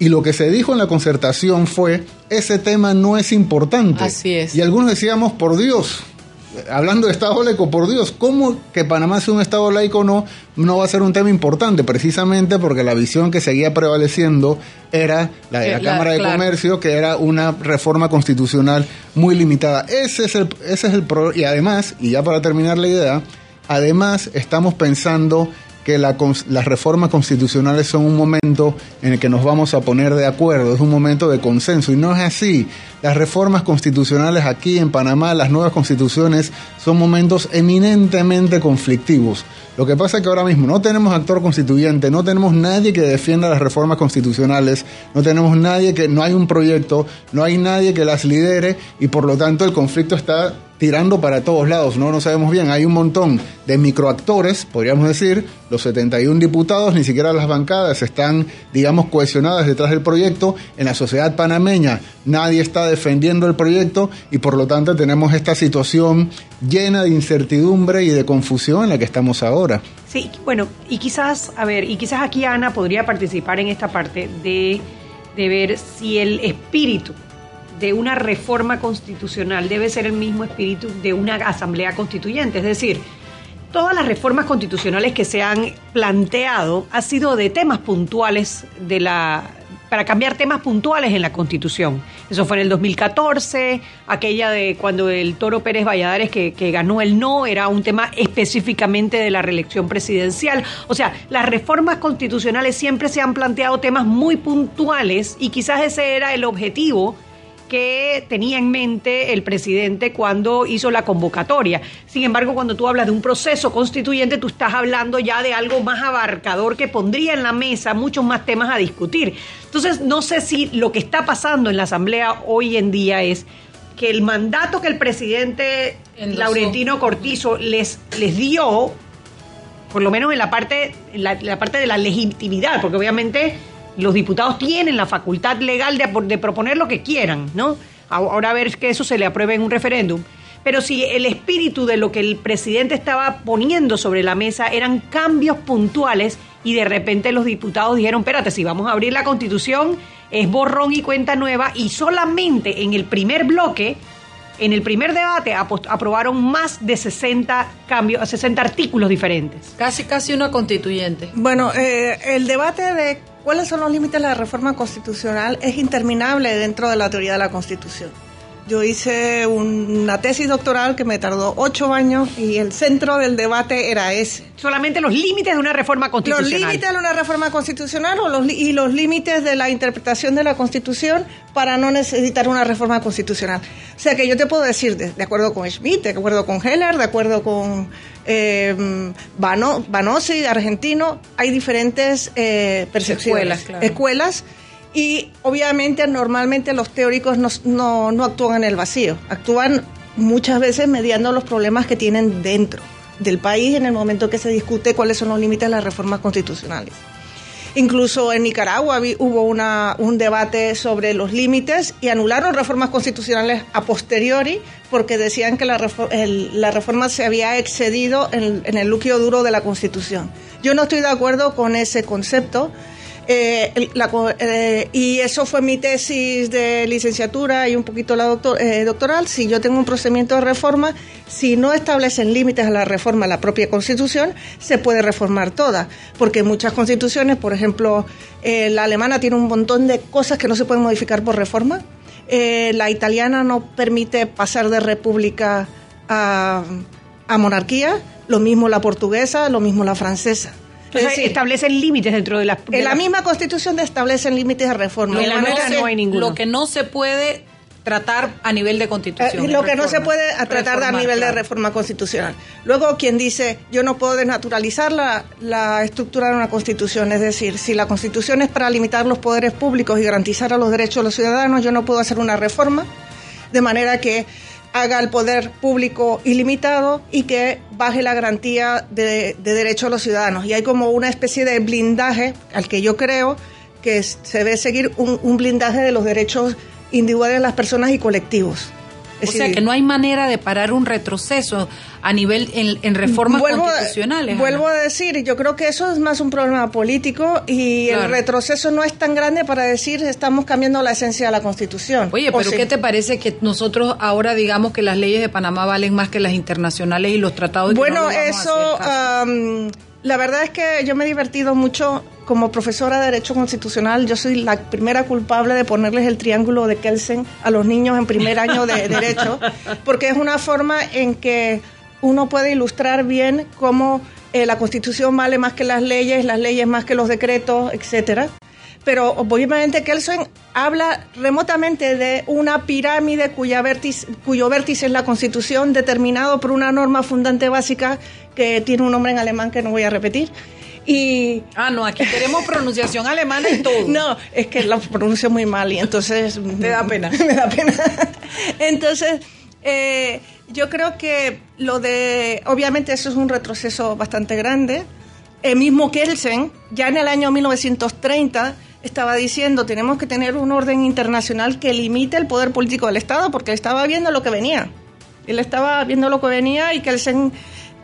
Y lo que se dijo en la concertación fue, ese tema no es importante. Así es. Y algunos decíamos, por Dios, hablando de Estado laico, por Dios, ¿cómo que Panamá sea un Estado laico no, no va a ser un tema importante? Precisamente porque la visión que seguía prevaleciendo era la de la, Cámara de Comercio, que era una reforma constitucional muy limitada. Ese es el, ese es el y además, y ya para terminar la idea, Además, estamos pensando que las reformas constitucionales son un momento en el que nos vamos a poner de acuerdo, es un momento de consenso y no es así. Las reformas constitucionales aquí en Panamá, las nuevas constituciones, son momentos eminentemente conflictivos. Lo que pasa es que ahora mismo no tenemos actor constituyente, no tenemos nadie que defienda las reformas constitucionales, no tenemos nadie que, no hay un proyecto, no hay nadie que las lidere y por lo tanto el conflicto está tirando para todos lados, no no sabemos bien, hay un montón de microactores, podríamos decir, los 71 diputados, ni siquiera las bancadas están, digamos, cohesionadas detrás del proyecto, en la sociedad panameña nadie está defendiendo el proyecto y por lo tanto tenemos esta situación llena de incertidumbre y de confusión en la que estamos ahora. Sí, bueno, y quizás, a ver, y quizás aquí Ana podría participar en esta parte de, de ver si el espíritu de una reforma constitucional debe ser el mismo espíritu de una asamblea constituyente. Es decir, todas las reformas constitucionales que se han planteado han sido de temas puntuales de la para cambiar temas puntuales en la Constitución. Eso fue en el 2014, aquella de cuando el Toro Pérez Valladares que, que, ganó el no era un tema específicamente de la reelección presidencial. O sea, las reformas constitucionales siempre se han planteado temas muy puntuales y quizás ese era el objetivo que tenía en mente el presidente cuando hizo la convocatoria. Sin embargo, cuando tú hablas de un proceso constituyente, tú estás hablando ya de algo más abarcador que pondría en la mesa muchos más temas a discutir. Entonces, no sé si lo que está pasando en la Asamblea hoy en día es que el mandato que el presidente Laurentino Cortizo les, les dio, por lo menos en la parte, la parte de la legitimidad, porque obviamente Los diputados tienen la facultad legal de, de proponer lo que quieran, ¿no? Ahora a ver que eso se le apruebe en un referéndum. Pero si el espíritu de lo que el presidente estaba poniendo sobre la mesa eran cambios puntuales y de repente los diputados dijeron, espérate, si vamos a abrir la constitución es borrón y cuenta nueva y solamente en el primer bloque, en el primer debate aprobaron más de 60 cambios, 60 artículos diferentes. Casi, casi una constituyente. Bueno, eh, el debate de cuáles son los límites de la reforma constitucional es interminable dentro de la teoría de la Constitución. Yo hice una tesis doctoral que me tardó ocho años y el centro del debate era ese. Solamente los límites de una reforma constitucional. Los límites de una reforma constitucional o los, y los límites de la interpretación de la Constitución para no necesitar una reforma constitucional. O sea que yo te puedo decir, de, acuerdo con Schmidt, de acuerdo con Heller, de acuerdo con eh, Banosi, argentino, hay diferentes eh, percepciones. Escuelas, escuelas y obviamente normalmente los teóricos no, no, actúan en el vacío, actúan muchas veces mediando los problemas que tienen dentro del país en el momento que se discute cuáles son los límites de las reformas constitucionales. Incluso en Nicaragua hubo una, un debate sobre los límites y anularon reformas constitucionales a posteriori porque decían que la, la reforma se había excedido en, en el núcleo duro de la Constitución. Yo no estoy de acuerdo con ese concepto eh, eh, y eso fue mi tesis de licenciatura y un poquito la eh, doctoral. Si yo tengo un procedimiento de reforma, si no establecen límites a la reforma, la propia constitución, se puede reformar toda. Porque muchas constituciones, por ejemplo, la alemana tiene un montón de cosas que no se pueden modificar por reforma. la italiana no permite pasar de república a monarquía. Lo mismo la portuguesa, lo mismo la francesa establecen límites dentro de las... en la, misma constitución establecen límites de reforma. En la no hay ninguno. Lo que no se puede tratar a nivel de constitución. Eh, lo que no se puede tratar a nivel de reforma constitucional. Luego, quien dice, yo no puedo desnaturalizar la, la, estructura de una constitución, es decir, si la constitución es para limitar los poderes públicos y garantizar a los derechos de los ciudadanos, yo no puedo hacer una reforma de manera que haga el poder público ilimitado y que baje la garantía de, derechos a los ciudadanos. Y hay como una especie de blindaje al que yo creo que se debe seguir un blindaje de los derechos individuales de las personas y colectivos o sea que no hay manera de parar un retroceso a nivel en, reformas constitucionales. vuelvo a decir, yo creo que eso es más un problema político y el retroceso no es tan grande para decir estamos cambiando la esencia de la Constitución. Oye, pero ¿qué te parece que nosotros ahora digamos que las leyes de Panamá valen más que las internacionales y los tratados? Bueno, eso, la verdad es que yo me he divertido mucho como profesora de Derecho Constitucional, yo soy la primera culpable de ponerles el triángulo de Kelsen a los niños en primer año de [LAUGHS] Derecho, porque es una forma en que uno puede ilustrar bien cómo eh, la Constitución vale más que las leyes, las leyes más que los decretos, etcétera. Pero obviamente Kelsen habla remotamente de una pirámide cuya vértice, cuyo vértice es la Constitución, determinado por una norma fundante básica que tiene un nombre en alemán que no voy a repetir. Y, ah, no, aquí queremos pronunciación alemana y todo. [LAUGHS] No, es que la pronuncio muy mal y entonces... Me da pena. [LAUGHS] me da pena. entonces, eh, yo creo que lo de... Obviamente eso es un retroceso bastante grande. El mismo Kelsen, ya en el año 1930 estaba diciendo tenemos que tener un orden internacional que limite el poder político del Estado porque él estaba viendo lo que venía. Él estaba viendo lo que venía y Kelsen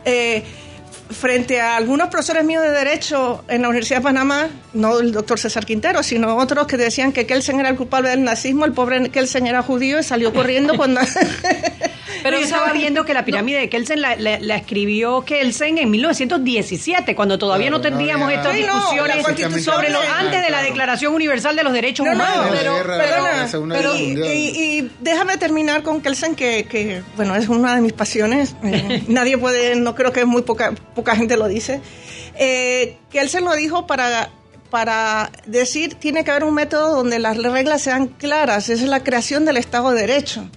eh, frente a algunos profesores míos de Derecho en la Universidad de Panamá, no el doctor César Quintero, sino otros que decían que Kelsen era el culpable del nazismo, el pobre Kelsen era judío y salió corriendo cuando... [LAUGHS] Pero [LAUGHS] yo estaba viendo que la pirámide de Kelsen la, escribió Kelsen en 1917, cuando todavía no tendríamos estas discusiones sobre lo antes de la Declaración Universal de los Derechos Humanos. pero, y, déjame terminar con Kelsen, que, que, bueno, es una de mis pasiones. Eh, [LAUGHS] nadie puede, no creo que es muy poca poca gente lo dice, eh, que él se lo dijo para, para decir, tiene que haber un método donde las reglas sean claras, esa es la creación del Estado de Derecho.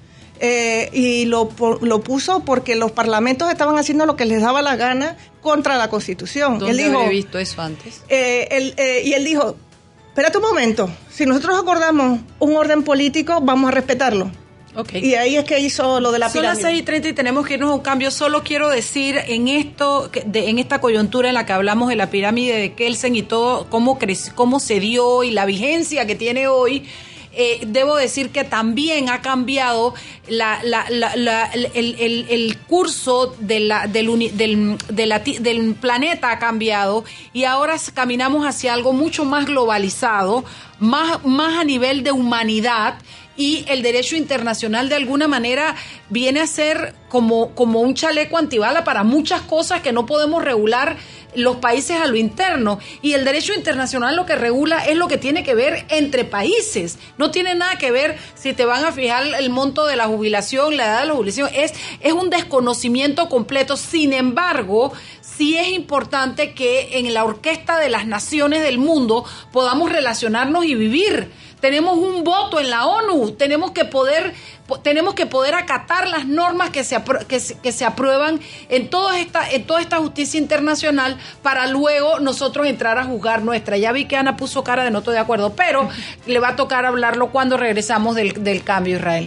Eh, y lo, lo, puso porque los parlamentos estaban haciendo lo que les daba la gana contra la Constitución. ¿Dónde él dijo, visto eso antes? Eh, y él dijo, espérate un momento, si nosotros acordamos un orden político, vamos a respetarlo. Y ahí es que hizo lo de la Son las pirámide. 6 y 30 y tenemos que irnos a un cambio. Solo quiero decir en esto, de- en esta coyuntura en la que hablamos de la pirámide de Kelsen y todo, cómo, crec- cómo se dio y la vigencia que tiene hoy. eh, debo decir que también ha cambiado la, la- la- la- el, el- el curso de la- del, uni- del, de del planeta ha cambiado y ahora caminamos hacia algo mucho más globalizado, más, más a nivel de humanidad y el derecho internacional de alguna manera viene a ser como, como un chaleco antibala para muchas cosas que no podemos regular los países a lo interno. Y el derecho internacional lo que regula es lo que tiene que ver entre países. No tiene nada que ver si te van a fijar el monto de la jubilación, la edad de la jubilación. Es, es un desconocimiento completo. Sin embargo, sí es importante que en la orquesta de las naciones del mundo podamos relacionarnos y vivir. Tenemos un voto en la ONU, tenemos que poder po- tenemos que poder acatar las normas que se, apro- que se, que se aprueban en toda esta en toda esta justicia internacional para luego nosotros entrar a juzgar nuestra. Ya vi que Ana puso cara de no estoy de acuerdo, pero le va a tocar hablarlo cuando regresamos del cambio Israel.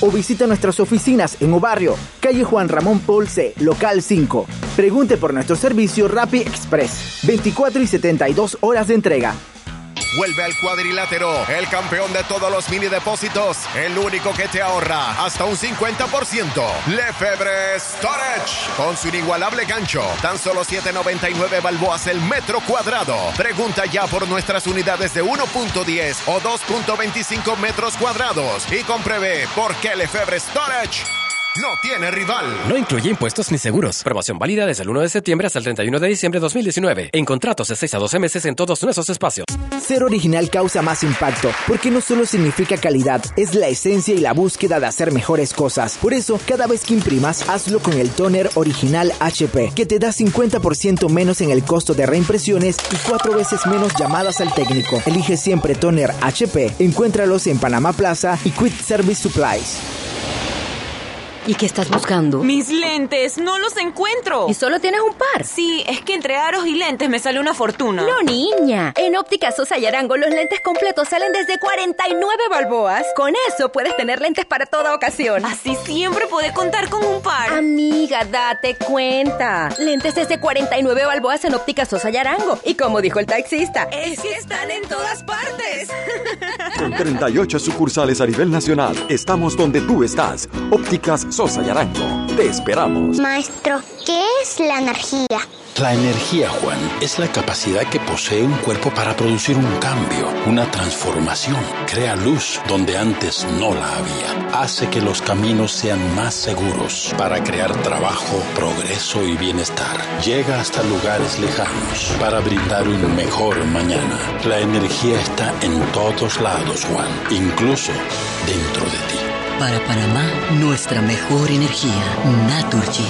o visita nuestras oficinas en Obarrio, calle Juan Ramón Polce, local 5. Pregunte por nuestro servicio Rappi Express, 24 y 72 horas de entrega. Vuelve al cuadrilátero, el campeón de todos los mini depósitos, el único que te ahorra hasta un 50%. Lefebvre Storage, con su inigualable gancho, tan solo 7.99 balboas el metro cuadrado. Pregunta ya por nuestras unidades de 1.10 o 2.25 metros cuadrados y compruebe por qué Lefebvre Storage no tiene rival. No incluye impuestos ni seguros. Promoción válida desde el 1 de septiembre hasta el 31 de diciembre de 2019. En contratos de 6 a 12 meses en todos nuestros espacios. Ser original causa más impacto, porque no solo significa calidad, es la esencia y la búsqueda de hacer mejores cosas. Por eso, cada vez que imprimas, hazlo con el toner original HP, que te da 50% menos en el costo de reimpresiones y cuatro veces menos llamadas al técnico. Elige siempre toner HP. Encuéntralos en Panamá Plaza y Quick Service Supplies. ¿Y qué estás buscando? Mis lentes, no los encuentro. ¿Y solo tienes un par? Sí, es que entre aros y lentes me sale una fortuna. No, niña. En Óptica Sosa y Arango los lentes completos salen desde 49 balboas. Con eso puedes tener lentes para toda ocasión. Así siempre podés contar con un par. Amiga, date cuenta. Lentes desde 49 balboas en Óptica Sosa y Arango. Y como dijo el taxista, Es que están en todas partes. Con 38 sucursales a nivel nacional, estamos donde tú estás. Ópticas Sosa y Arango. Te esperamos. Maestro, ¿qué es la energía? La energía, Juan, es la capacidad que posee un cuerpo para producir un cambio, una transformación. Crea luz donde antes no la había. Hace que los caminos sean más seguros para crear trabajo, progreso y bienestar. Llega hasta lugares lejanos para brindar un mejor mañana. La energía está en todos lados, Juan, incluso dentro de ti. Para Panamá, nuestra mejor energía, Naturgy.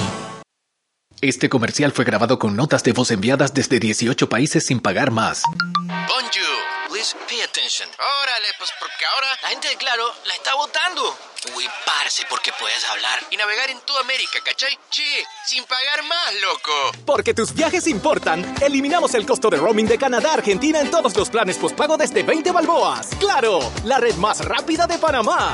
Este comercial fue grabado con notas de voz enviadas desde 18 países sin pagar más. Bonjour, please pay attention. Órale, pues porque ahora la gente de Claro la está votando. Uy, parce, porque puedes hablar y navegar en toda América, ¿cachai? Che, sin pagar más, loco. Porque tus viajes importan, eliminamos el costo de roaming de Canadá a Argentina en todos los planes postpago desde 20 balboas. ¡Claro! La red más rápida de Panamá.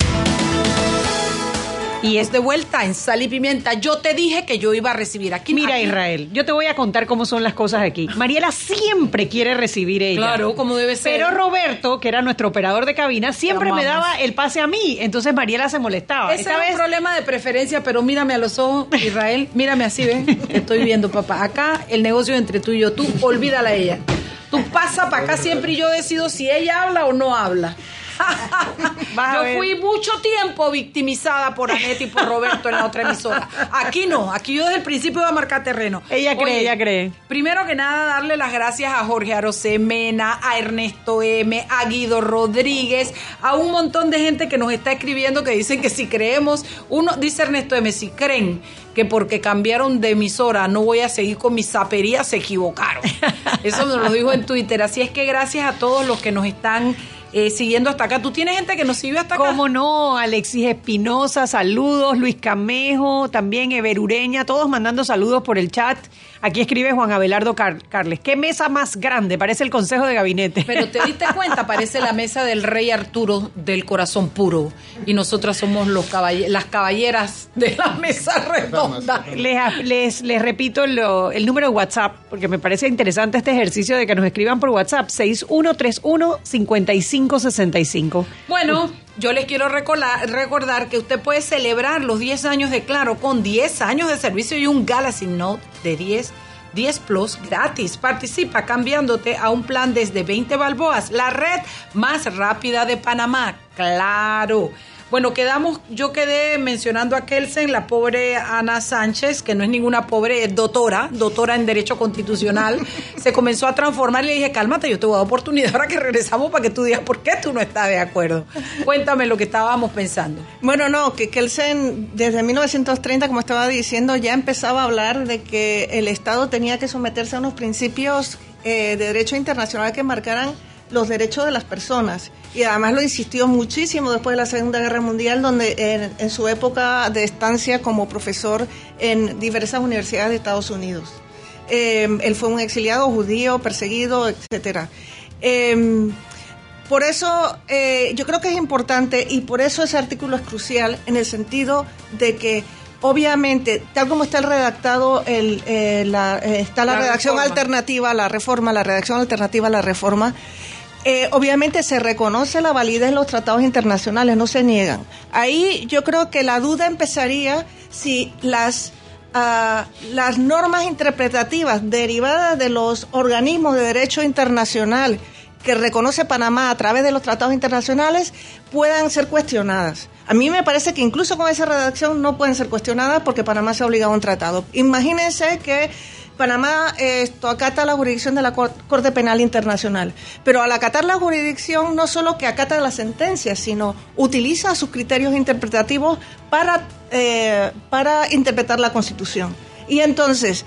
Y es de vuelta en Sal y Pimienta. Yo te dije que yo iba a recibir aquí. Mira, aquí. Israel, yo te voy a contar cómo son las cosas aquí. Mariela siempre quiere recibir ella. Claro, como debe ser. Pero Roberto, que era nuestro operador de cabina, siempre me daba el pase a mí. Entonces Mariela se molestaba. Ese es un problema de preferencia, pero mírame a los ojos, Israel. Mírame así, ¿ven? Te estoy viendo, papá. Acá el negocio entre tú y yo. Tú olvídala a ella. Tú pasa para acá siempre y yo decido si ella habla o no habla. Yo fui mucho tiempo victimizada por Anette y por Roberto en la otra emisora. Aquí no, aquí yo desde el principio iba a marcar terreno. Ella cree, ella cree. Primero que nada, darle las gracias a Jorge Arosemena, a Ernesto M, a Guido Rodríguez, a un montón de gente que nos está escribiendo que dicen que si creemos, uno dice Ernesto M, si creen que porque cambiaron de emisora no voy a seguir con mis zaperías, se equivocaron. Eso nos lo dijo en Twitter. Así es que gracias a todos los que nos están eh, siguiendo hasta acá. ¿Tú tienes gente que nos siguió hasta acá? ¿Cómo no? Alexis Espinosa, saludos. Luis Camejo, también Everureña, todos mandando saludos por el chat. Aquí escribe Juan Abelardo Carles. ¿Qué mesa más grande? Parece el consejo de gabinete. Pero te diste [LAUGHS] cuenta, parece la mesa del rey Arturo del corazón puro. Y nosotras somos los las caballeras de la mesa redonda. Les, les, les repito lo, el número de WhatsApp, porque me parece interesante este ejercicio de que nos escriban por WhatsApp. 6131-5565. Bueno, yo les quiero recordar, recordar que usted puede celebrar los 10 años de Claro con 10 años de servicio y un Galaxy Note de 10 10 Plus gratis. Participa cambiándote a un plan desde 20 balboas, la red más rápida de Panamá. Claro. Bueno, quedamos, yo quedé mencionando a Kelsen, la pobre Ana Sánchez, que no es ninguna pobre, es doctora, doctora en Derecho Constitucional. se comenzó a transformar y le dije, cálmate, yo te voy a dar oportunidad ahora que regresamos para que tú digas por qué tú no estás de acuerdo. Cuéntame lo que estábamos pensando. Bueno, no, que Kelsen desde 1930, como estaba diciendo, ya empezaba a hablar de que el Estado tenía que someterse a unos principios eh, de derecho internacional que marcaran los derechos de las personas. Y además lo insistió muchísimo después de la Segunda Guerra Mundial, donde en, su época de estancia como profesor en diversas universidades de Estados Unidos. Eh, él fue un exiliado judío, perseguido, etcétera. Eh, por eso eh, yo creo que es importante y por eso ese artículo es crucial en el sentido de que obviamente, tal como está el redactado, el, la, está la, redacción alternativa a la reforma, la redacción alternativa a la reforma, eh, obviamente se reconoce la validez de los tratados internacionales, no se niegan. Ahí yo creo que la duda empezaría si las, ah, las normas interpretativas derivadas de los organismos de derecho internacional que reconoce Panamá a través de los tratados internacionales puedan ser cuestionadas. A mí me parece que incluso con esa redacción no pueden ser cuestionadas porque Panamá se ha obligado a un tratado. Imagínense que Panamá esto, acata la jurisdicción de la Corte Penal Internacional, pero al acatar la jurisdicción no solo que acata la sentencia, sino utiliza sus criterios interpretativos para, eh, para interpretar la Constitución. Y entonces,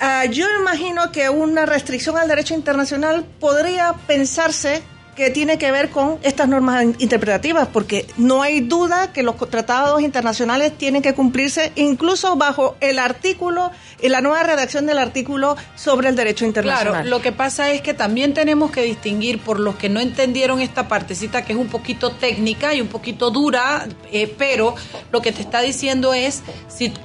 uh, yo imagino que una restricción al derecho internacional podría pensarse que tiene que ver con estas normas interpretativas, porque no hay duda que los tratados internacionales tienen que cumplirse incluso bajo el artículo, la nueva redacción del artículo sobre el derecho internacional. Claro, lo que pasa es que también tenemos que distinguir por los que no entendieron esta partecita que es un poquito técnica y un poquito dura, eh, pero lo que te está diciendo es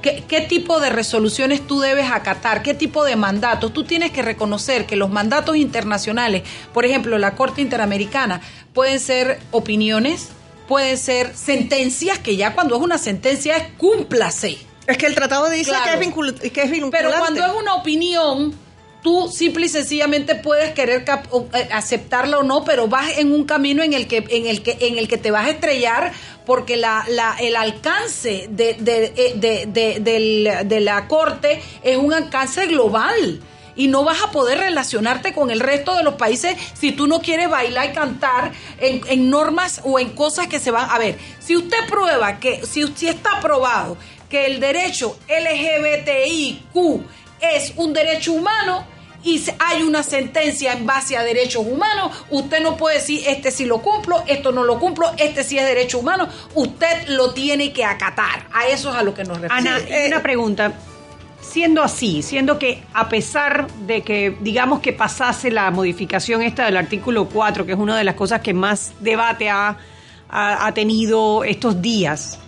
qué tipo de resoluciones tú debes acatar, qué tipo de mandatos. Tú tienes que reconocer que los mandatos internacionales, por ejemplo, la Corte Interamericana, Interamericana. Pueden ser opiniones, pueden ser sentencias, que ya cuando es una sentencia es cúmplase. Es que el tratado dice Claro. que, es vincul- que es vinculante. Pero cuando es una opinión, tú simple y sencillamente puedes querer cap- eh, aceptarla o no, pero vas en un camino en el que, en el que, en el que te vas a estrellar porque la, la, el alcance de, de, eh, de, de la corte es un alcance global. Y no vas a poder relacionarte con el resto de los países si tú no quieres bailar y cantar en, en normas o en cosas que se van a ver. Si usted prueba que, si, está probado que el derecho LGBTIQ es un derecho humano y hay una sentencia en base a derechos humanos, usted no puede decir este sí lo cumplo, esto no lo cumplo, este sí es derecho humano, usted lo tiene que acatar. A eso es a lo que nos referimos. Ana, y una pregunta. Siendo así, siendo que a pesar de que digamos que pasase la modificación esta del artículo 4, que es una de las cosas que más debate ha, ha- ha tenido estos días,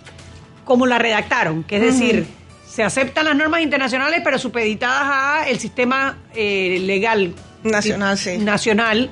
como la redactaron, que es decir, se aceptan las normas internacionales pero supeditadas a el sistema eh, legal Nacional, sí. nacional.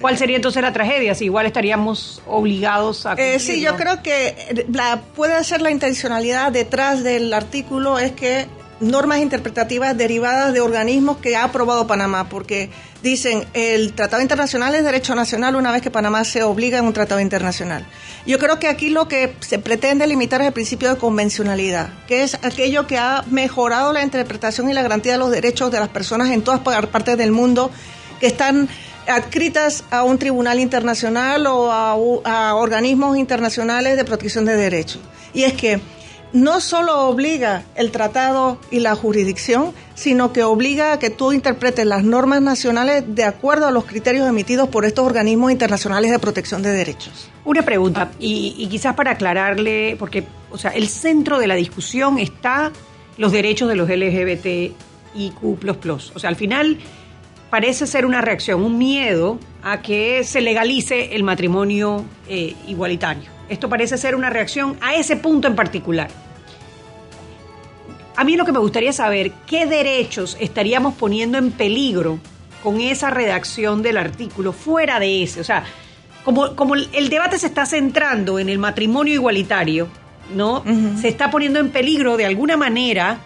¿Cuál sería entonces la tragedia? Si igual estaríamos obligados a Eh, sí, yo creo que la, puede ser la intencionalidad detrás del artículo es que normas interpretativas derivadas de organismos que ha aprobado Panamá, porque dicen el tratado internacional es derecho nacional una vez que Panamá se obliga en un tratado internacional. Yo creo que aquí lo que se pretende limitar es el principio de convencionalidad, que es aquello que ha mejorado la interpretación y la garantía de los derechos de las personas en todas par- partes del mundo que están adscritas a un tribunal internacional o a organismos internacionales de protección de derechos. Y es que no solo obliga el tratado y la jurisdicción, sino que obliga a que tú interpretes las normas nacionales de acuerdo a los criterios emitidos por estos organismos internacionales de protección de derechos. Una pregunta, y, y quizás para aclararle, porque, o sea, el centro de la discusión está los derechos de los LGBTIQ. O sea, al final parece ser una reacción, un miedo a que se legalice el matrimonio eh, igualitario. Esto parece ser una reacción a ese punto en particular. A mí lo que me gustaría saber, ¿qué derechos estaríamos poniendo en peligro con esa redacción del artículo fuera de ese? O sea, como, como el, el debate se está centrando en el matrimonio igualitario, ¿no? Se está poniendo en peligro de alguna manera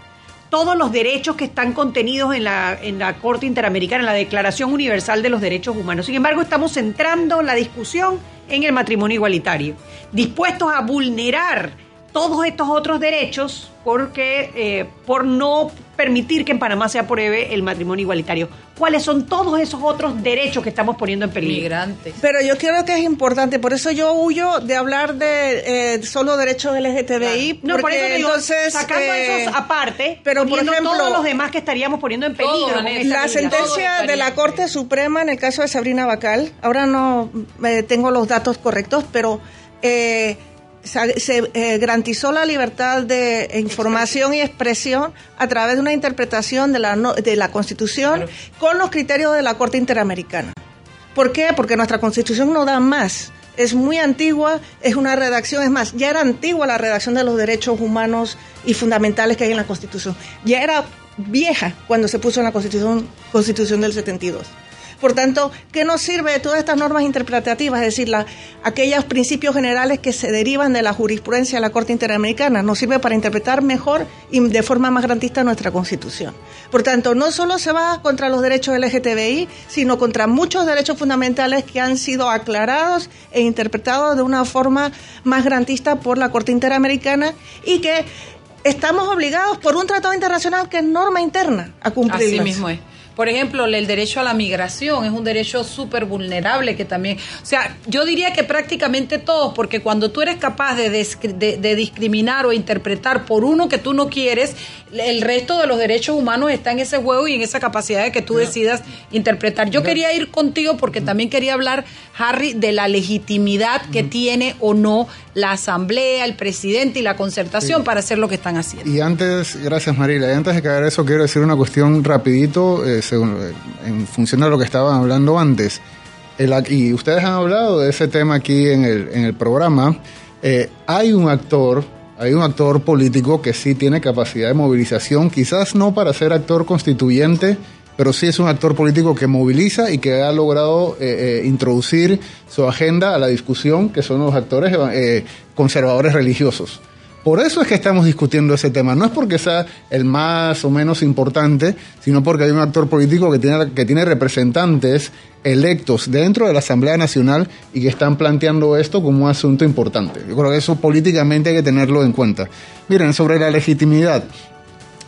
todos los derechos que están contenidos en la, en la Corte Interamericana, en la Declaración Universal de los Derechos Humanos. Sin embargo, estamos centrando la discusión en el matrimonio igualitario, dispuestos a vulnerar todos estos otros derechos porque eh, por no permitir que en Panamá se apruebe el matrimonio igualitario. ¿Cuáles son todos esos otros derechos que estamos poniendo en peligro? Migrantes. Pero yo creo que es importante, por eso yo huyo de hablar de eh, solo derechos LGTBI. No, por eso entonces, sacando eh, esos aparte, pero por ejemplo, todos los demás que estaríamos poniendo en peligro. esta la sentencia de la Corte Suprema en el caso de Sabrina Bacal, ahora no eh, tengo los datos correctos, pero eh, se, se, eh, garantizó la libertad de información y expresión a través de una interpretación de la, no- de la Constitución con los criterios de la Corte Interamericana. ¿Por qué? Porque nuestra Constitución no da más. Es muy antigua, es una redacción, es más, ya era antigua la redacción de los derechos humanos y fundamentales que hay en la Constitución. Ya era vieja cuando se puso en la Constitución, Constitución del 72. Por tanto, ¿qué nos sirve de todas estas normas interpretativas? Es decir, la, aquellos principios generales que se derivan de la jurisprudencia de la Corte Interamericana. Nos sirve para interpretar mejor y de forma más garantista nuestra Constitución. Por tanto, no solo se va contra los derechos LGTBI, sino contra muchos derechos fundamentales que han sido aclarados e interpretados de una forma más garantista por la Corte Interamericana y que estamos obligados por un tratado internacional que es norma interna a cumplirlas. Así mismo es. Por ejemplo, el derecho a la migración es un derecho súper vulnerable que también, o sea, yo diría que prácticamente todos, porque cuando tú eres capaz de, de- de discriminar o interpretar por uno que tú no quieres, el resto de los derechos humanos está en ese juego y en esa capacidad de que tú decidas interpretar. Yo quería ir contigo porque también quería hablar, Harry, de la legitimidad que tiene o no la Asamblea, el presidente y la concertación Sí. para hacer lo que están haciendo. Y antes, gracias Marila, y antes de caer eso quiero decir una cuestión rapidito, eh, según- eh, en función de lo que estaban hablando antes. El y ustedes han hablado de ese tema aquí en el, en el programa. Eh, hay un actor, hay un actor político que sí tiene capacidad de movilización, quizás no para ser actor constituyente pero sí es un actor político que moviliza y que ha logrado eh, eh, introducir su agenda a la discusión, que son los actores eh, conservadores religiosos. Por eso es que estamos discutiendo ese tema. No es porque sea el más o menos importante, sino porque hay un actor político que tiene, que tiene representantes electos dentro de la Asamblea Nacional y que están planteando esto como un asunto importante. Yo creo que eso políticamente hay que tenerlo en cuenta. Miren, sobre la legitimidad.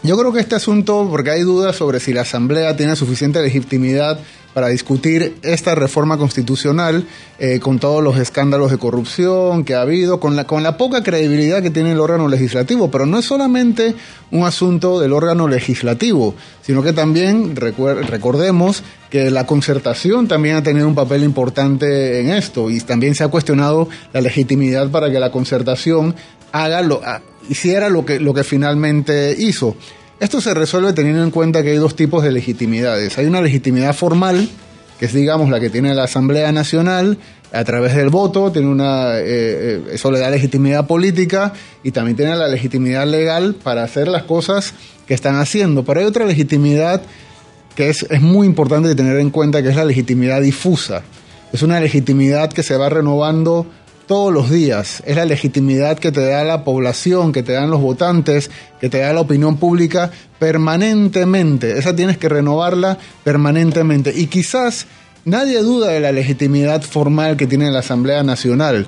Yo creo que este asunto, porque hay dudas sobre si la Asamblea tiene suficiente legitimidad para discutir esta reforma constitucional eh, con todos los escándalos de corrupción que ha habido, con la, con la poca credibilidad que tiene el órgano legislativo. Pero no es solamente un asunto del órgano legislativo, sino que también recordemos que la concertación también ha tenido un papel importante en esto y también se ha cuestionado la legitimidad para que la concertación haga lo, hiciera lo que, lo que finalmente hizo. Esto se resuelve teniendo en cuenta que hay dos tipos de legitimidades. Hay una legitimidad formal, que es digamos la que tiene la Asamblea Nacional a través del voto, tiene una, eh, eh, eso le da legitimidad política y también tiene la legitimidad legal para hacer las cosas que están haciendo. Pero hay otra legitimidad que es, es muy importante tener en cuenta, que es la legitimidad difusa. Es una legitimidad que se va renovando todos los días. Es la legitimidad que te da la población, que te dan los votantes, que te da la opinión pública permanentemente. Esa tienes que renovarla permanentemente. Y quizás nadie duda de la legitimidad formal que tiene la Asamblea Nacional,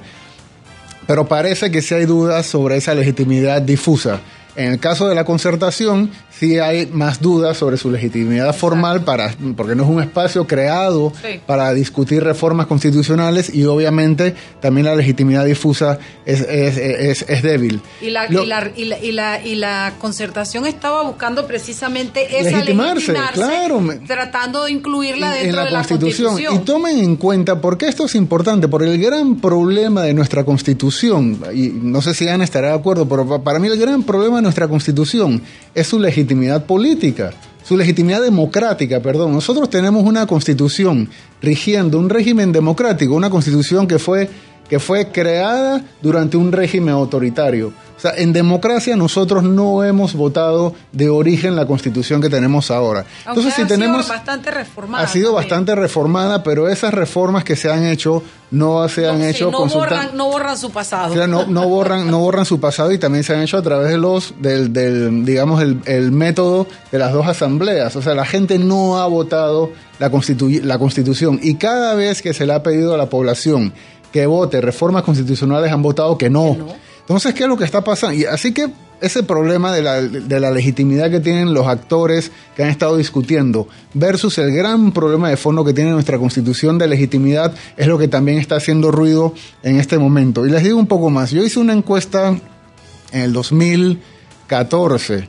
pero parece que sí hay dudas sobre esa legitimidad difusa. En el caso de la concertación, sí hay más dudas sobre su legitimidad formal, para, porque no es un espacio creado para discutir reformas constitucionales y obviamente también la legitimidad difusa es, es, es, débil. Y la, y, la, y, la, y, la, concertación estaba buscando precisamente esa legitimarse, claro, tratando de incluirla dentro en la, de la Constitución. Y tomen en cuenta, porque esto es importante, por el gran problema de nuestra Constitución, y no sé si Ana estará de acuerdo, pero para mí el gran problema de nuestra Constitución es su legitimidad política, su legitimidad democrática, perdón. Nosotros tenemos una Constitución rigiendo un régimen democrático, una Constitución que fue, que fue creada durante un régimen autoritario o sea, en democracia nosotros no hemos votado de origen la constitución que tenemos ahora. Entonces, si ha tenemos. Sido bastante reformada. Ha sido bastante reformada, pero esas reformas que se han hecho no se han hecho no, borran, no borran su pasado. O sea, no, no, borran, no borran su pasado y también se han hecho a través de los, del, del digamos, el, el método de las dos asambleas. O sea, la gente no ha votado la, constitu la constitución y cada vez que se le ha pedido a la población que vote reformas constitucionales han votado que no. Entonces, ¿qué es lo que está pasando? Y así que ese problema de la, de la, legitimidad que tienen los actores que han estado discutiendo versus el gran problema de fondo que tiene nuestra constitución de legitimidad es lo que también está haciendo ruido en este momento. Y les digo un poco más, yo hice una encuesta en el 2014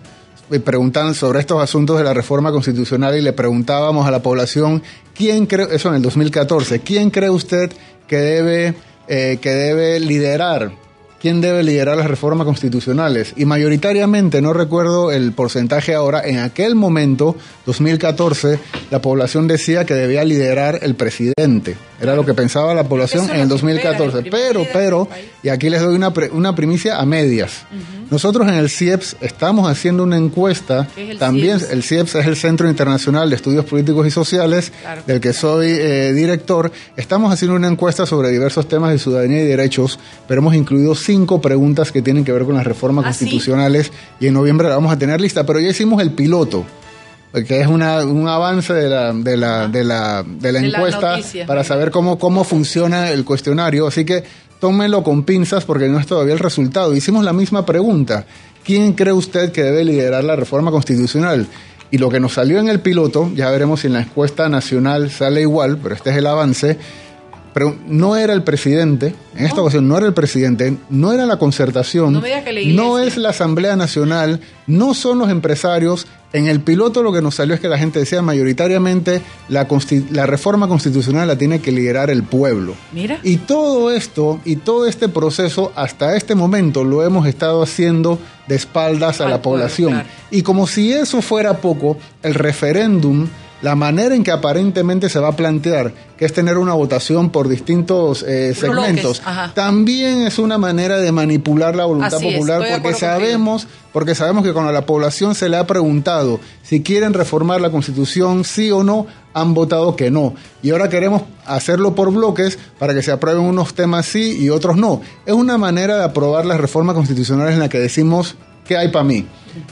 eh, preguntan sobre estos asuntos de la reforma constitucional y le preguntábamos a la población, ¿quién cree, eso en el 2014, ¿quién cree usted que debe, eh, que debe liderar quién debe liderar las reformas constitucionales. Y mayoritariamente, no recuerdo el porcentaje ahora, en aquel momento, 2014, la población decía que debía liderar el presidente. Era lo que pensaba la población en el 2014. Pero, pero, y aquí les doy una, una primicia a medias. Nosotros en el CIEPS estamos haciendo una encuesta. también el CIEPS es el Centro Internacional de Estudios Políticos y Sociales, del que soy eh, director. Estamos haciendo una encuesta sobre diversos temas de ciudadanía y derechos, pero hemos incluido cinco preguntas que tienen que ver con las reformas ¿Ah, constitucionales y en noviembre la vamos a tener lista. Pero ya hicimos el piloto que es una, un avance de la, de la, de la, de la encuesta para saber cómo, cómo funciona el cuestionario. Así que tómelo con pinzas porque no es todavía el resultado. Hicimos la misma pregunta. ¿Quién cree usted que debe liderar la reforma constitucional? Y lo que nos salió en el piloto, ya veremos si en la encuesta nacional sale igual, pero este es el avance, pero no era el presidente, en esta ocasión no era el presidente, no era la concertación, no, no es la Asamblea Nacional, no son los empresarios, en el piloto lo que nos salió es que la gente decía mayoritariamente la, la reforma constitucional la tiene que liderar el pueblo. Mira. Y todo esto y todo este proceso hasta este momento lo hemos estado haciendo de espaldas a la población. Y como si eso fuera poco, el referéndum la manera en que aparentemente se va a plantear, que es tener una votación por distintos eh, segmentos, también es una manera de manipular la voluntad Así popular, porque sabemos, porque sabemos que cuando a la población se le ha preguntado si quieren reformar la constitución, sí o no, han votado que no. Y ahora queremos hacerlo por bloques para que se aprueben unos temas sí y otros no. Es una manera de aprobar las reformas constitucionales en la que decimos qué hay para mí.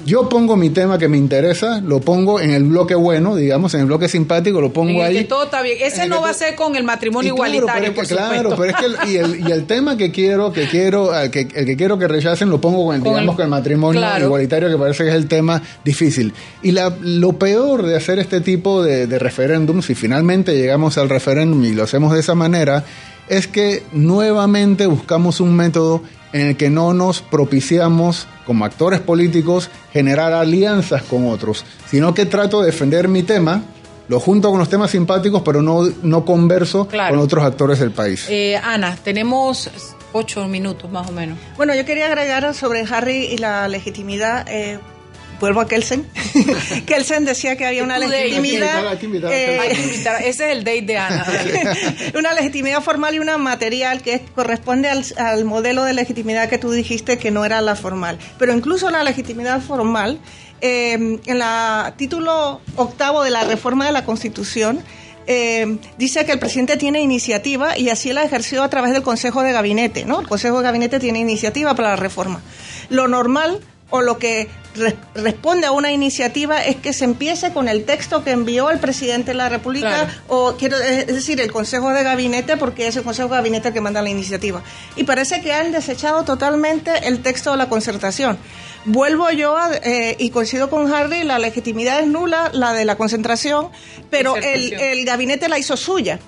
Yo pongo mi tema que me interesa, lo pongo en el bloque bueno, digamos, en el bloque simpático, lo pongo En el ahí. que todo está bien. Ese no el va a ser con el matrimonio claro, igualitario, pero es que- por claro, pero es que el, y, el, y el tema que quiero, que quiero, al que, el que quiero que rechacen lo pongo con el, Con digamos, el- con el matrimonio claro. igualitario, que parece que es el tema difícil. Y la, lo peor de hacer este tipo de, de referéndum, si finalmente llegamos al referéndum y lo hacemos de esa manera, es que nuevamente buscamos un método en el que no nos propiciamos como actores políticos generar alianzas con otros, sino que trato de defender mi tema, lo junto con los temas simpáticos, pero no, no converso Claro. con otros actores del país. Eh, Ana, tenemos ocho minutos más o menos. Bueno, yo quería agregar sobre Harry y la legitimidad. eh, vuelvo a Kelsen. [LAUGHS] Kelsen decía que había una legitimidad. Hay que invitar a eh, Hay que invitar- Ese es el date de Ana. [LAUGHS] una legitimidad formal y una material que corresponde al, al modelo de legitimidad que tú dijiste que no era la formal. Pero incluso la legitimidad formal, eh, en la título octavo de la reforma de la Constitución, eh, dice que el presidente tiene iniciativa y así la ejerció a través del Consejo de Gabinete, ¿no? El Consejo de Gabinete tiene iniciativa para la reforma. Lo normal o lo que re- responde a una iniciativa es que se empiece con el texto que envió el presidente de la República Claro. o quiero es decir el Consejo de Gabinete porque es el Consejo de Gabinete el que manda la iniciativa. Y parece que han desechado totalmente el texto de la concertación. Vuelvo yo a, eh, y coincido con Harry la legitimidad es nula la de la concentración pero el, el gabinete la hizo suya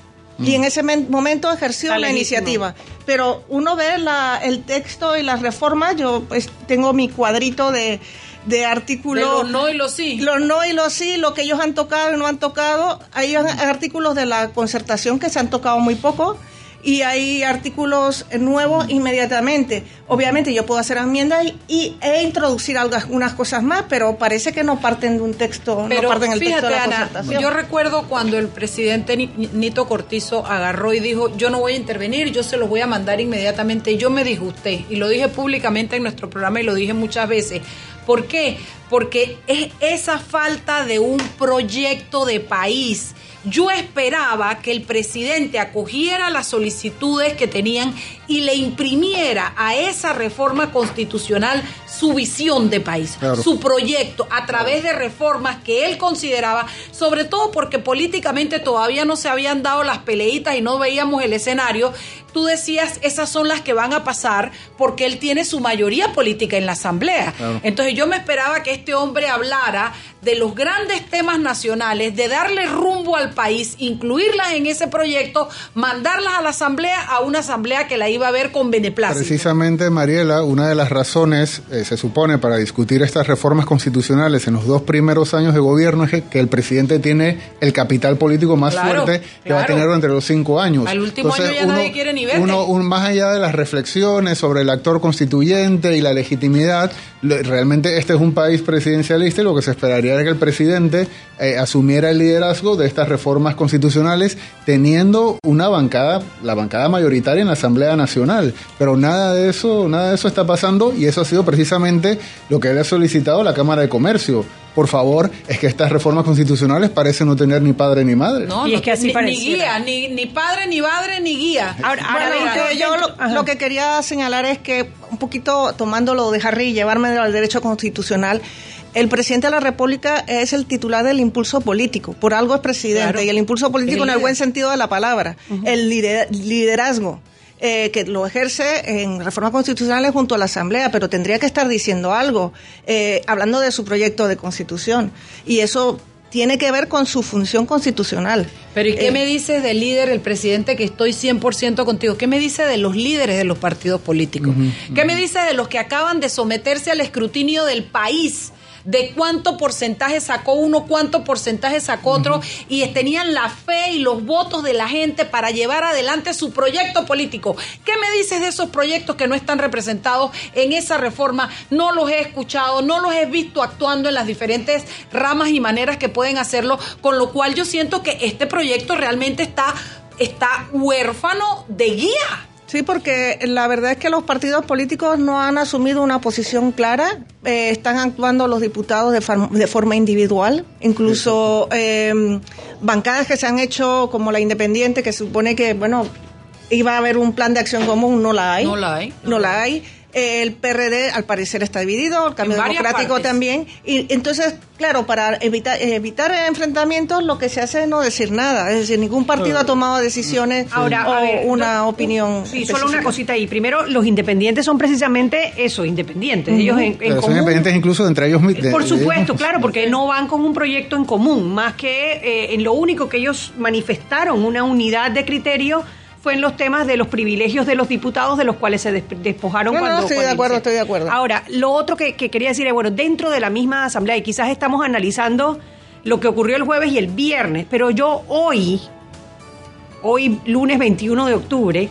y en ese men- momento ejerció la iniciativa. Pero uno ve la, el texto y las reformas, yo pues tengo mi cuadrito de, de artículos. Los no y los sí. Los no y los sí, lo que ellos han tocado y no han tocado. Hay artículos de la concertación que se han tocado muy poco y hay artículos nuevos inmediatamente. Obviamente yo puedo hacer enmiendas y, y- e introducir algunas cosas más, pero parece que no parten de un texto, Pero no parten texto fíjate, de la Ana, concertación. yo recuerdo cuando el presidente Ni- Nito Cortizo agarró y dijo, yo no voy a intervenir, yo se los voy a mandar inmediatamente. Yo me disgusté y lo dije públicamente en nuestro programa y lo dije muchas veces. ¿Por qué? Porque es esa falta de un proyecto de país. Yo esperaba que el presidente acogiera las solicitudes que tenían y le imprimiera a esa reforma constitucional su visión de país, Claro. su proyecto a través de reformas que él consideraba, sobre todo porque políticamente todavía no se habían dado las peleitas y no veíamos el escenario. Tú decías, esas son las que van a pasar porque él tiene su mayoría política en la Asamblea. Claro. Entonces yo me esperaba que este hombre hablara de los grandes temas nacionales, de darle rumbo al país, incluirlas en ese proyecto, mandarlas a la Asamblea, a una Asamblea que la iba a ver con beneplácito. Precisamente, Mariela, una de las razones, eh, se supone, para discutir estas reformas constitucionales en los dos primeros años de gobierno es que, el presidente tiene el capital político más Claro, fuerte que va a tener durante los cinco años. Al último año ya nadie quiere ni verte. uno- un- más allá de las reflexiones sobre el actor constituyente y la legitimidad, realmente este es un país presidencialista y lo que se esperaría era que el presidente eh, asumiera el liderazgo de estas reformas constitucionales teniendo una bancada, la bancada mayoritaria en la Asamblea Nacional. Pero nada de eso, nada de eso está pasando y eso ha sido precisamente lo que le ha solicitado la Cámara de Comercio. Por favor, es que estas reformas constitucionales parecen no tener ni padre ni madre. No, Y es que así ni, ni guía, ni, ni padre, ni madre, ni guía. Ahora, Bueno, yo lo, que quería señalar es que, un poquito tomando lo de Harry y llevarme al derecho constitucional, el presidente de la República es el titular del impulso político, por algo es presidente, Claro. y el impulso político el en el buen sentido de la palabra, el lider- liderazgo. eh, que lo ejerce en reformas constitucionales junto a la Asamblea, pero tendría que estar diciendo algo, eh, hablando de su proyecto de constitución. Y eso tiene que ver con su función constitucional. Pero ¿y qué Eh, me dices del líder, el presidente, que estoy 100% contigo? ¿Qué me dice de los líderes de los partidos políticos? ¿Qué me dice de los que acaban de someterse al escrutinio del país? De cuánto porcentaje sacó uno, cuánto porcentaje sacó otro, y tenían la fe y los votos de la gente para llevar adelante su proyecto político. ¿Qué me dices de esos proyectos que no están representados en esa reforma? No los he escuchado, no los he visto actuando en las diferentes ramas y maneras que pueden hacerlo, con lo cual yo siento que este proyecto realmente está, está huérfano de guía. Sí, porque la verdad es que los partidos políticos no han asumido una posición clara, eh, están actuando los diputados de, forma individual, incluso eh, bancadas que se han hecho como la independiente, que supone que, bueno, iba a haber un plan de acción común, no la hay. No la hay. No la hay. El PRD al parecer está dividido, el cambio democrático partes. también. Y entonces, claro, para evitar, evitar enfrentamientos, lo que se hace es no decir nada. Es decir, ningún partido ha tomado decisiones Ahora, o a ver, una no- opinión. Sí, solo una cosita ahí. Primero, los independientes son precisamente eso, independientes. Ellos en, en Pero son común- independientes incluso entre ellos mi- de- Por supuesto, ellos. claro, porque no van con un proyecto en común, más que eh, en lo único que ellos manifestaron una unidad de criterio fue en los temas de los privilegios de los diputados de los cuales se des- despojaron No, no, cuando... estoy de cuando acuerdo, estoy de acuerdo. Ahora, lo otro que, que quería decir es, bueno, dentro de la misma asamblea, y quizás estamos analizando lo que ocurrió el jueves y el viernes, pero yo hoy, hoy lunes 21 de octubre,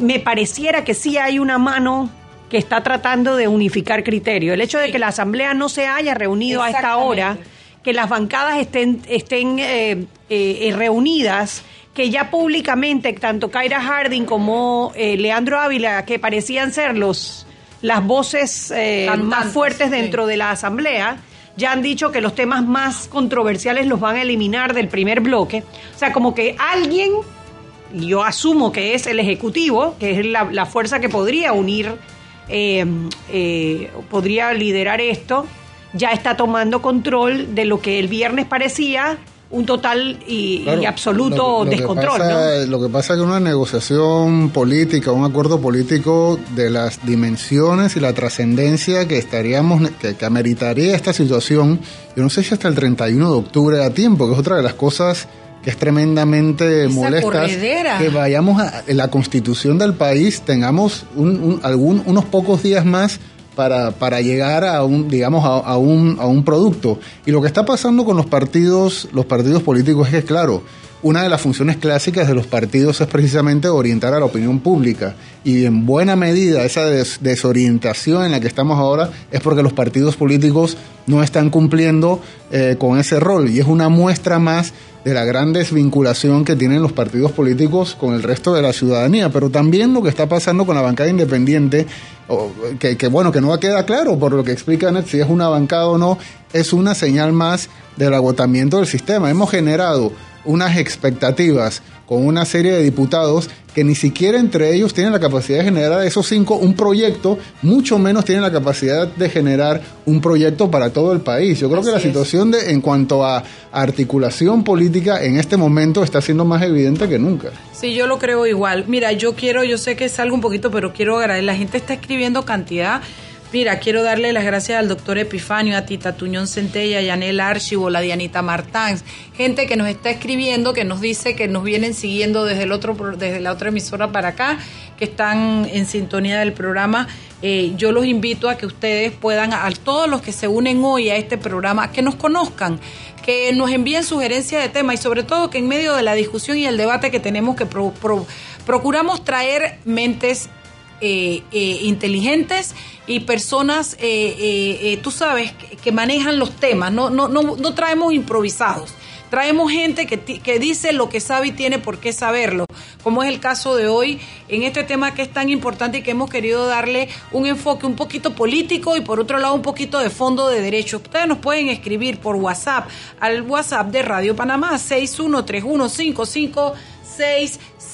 me pareciera que sí hay una mano que está tratando de unificar criterio. El hecho de que la Asamblea no se haya reunido a esta hora, que las bancadas estén, estén eh, eh, reunidas, que ya públicamente tanto Kaira Harding como eh, Leandro Ávila, que parecían ser los las voces eh, más fuertes dentro de la Asamblea, ya han dicho que los temas más controversiales los van a eliminar del primer bloque. O sea, como que alguien y yo asumo que es el Ejecutivo, que es la, la fuerza que podría unir, eh, eh, podría liderar esto, ya está tomando control de lo que el viernes parecía un total y, y absoluto lo- lo que descontrol. pasa- ¿no? Lo que pasa es que una negociación política, un acuerdo político de las dimensiones y la trascendencia que estaríamos, que, que ameritaría esta situación, yo no sé si hasta el 31 de octubre a tiempo, que es otra de las cosas que es tremendamente Esa molestas, corredera. que vayamos a la constitución del país, tengamos un- un- algún, unos pocos días más para, para llegar a un, digamos, a, un, a un producto. Y lo que está pasando con los partidos, los partidos políticos es que, claro, una de las funciones clásicas de los partidos es precisamente orientar a la opinión pública. Y en buena medida esa des- desorientación en la que estamos ahora es porque los partidos políticos no están cumpliendo eh, con ese rol. Y es una muestra más de la gran desvinculación que tienen los partidos políticos con el resto de la ciudadanía, pero también lo que está pasando con la bancada independiente, que, que, bueno, que no queda claro por lo que explica Net, si es una bancada o no, es una señal más del agotamiento del sistema. Hemos generado unas expectativas con una serie de diputados que ni siquiera entre ellos tienen la capacidad de generar a esos cinco un proyecto, mucho menos tienen la capacidad de generar un proyecto para todo el país. Yo creo que la situación de, en cuanto a articulación política en este momento está siendo más evidente que nunca. Sí, yo lo creo igual. Mira, yo quiero, yo sé que salgo un poquito, pero quiero agradecer. La gente está escribiendo cantidad. Mira, quiero darle las gracias al doctor Epifanio, a Tita Tuñón Centella, a Yanel Archivo, la Dianita Martán, gente que nos está escribiendo, que nos dice que nos vienen siguiendo desde el otro, desde la otra emisora para acá, que están en sintonía del programa. Eh, yo los invito a que ustedes puedan, a todos los que se unen hoy a este programa, que nos conozcan, que nos envíen sugerencias de tema y sobre todo que en medio de la discusión y el debate que tenemos que pro- procuramos traer mentes eh, eh, inteligentes y personas, eh, tú sabes, que, que manejan los temas, no, no, no, no traemos improvisados. Traemos gente que, que dice lo que sabe y tiene por qué saberlo, como es el caso de hoy en este tema que es tan importante y que hemos querido darle un enfoque un poquito político y por otro lado un poquito de fondo de derecho. Ustedes nos pueden escribir por WhatsApp al WhatsApp de Radio Panamá 613155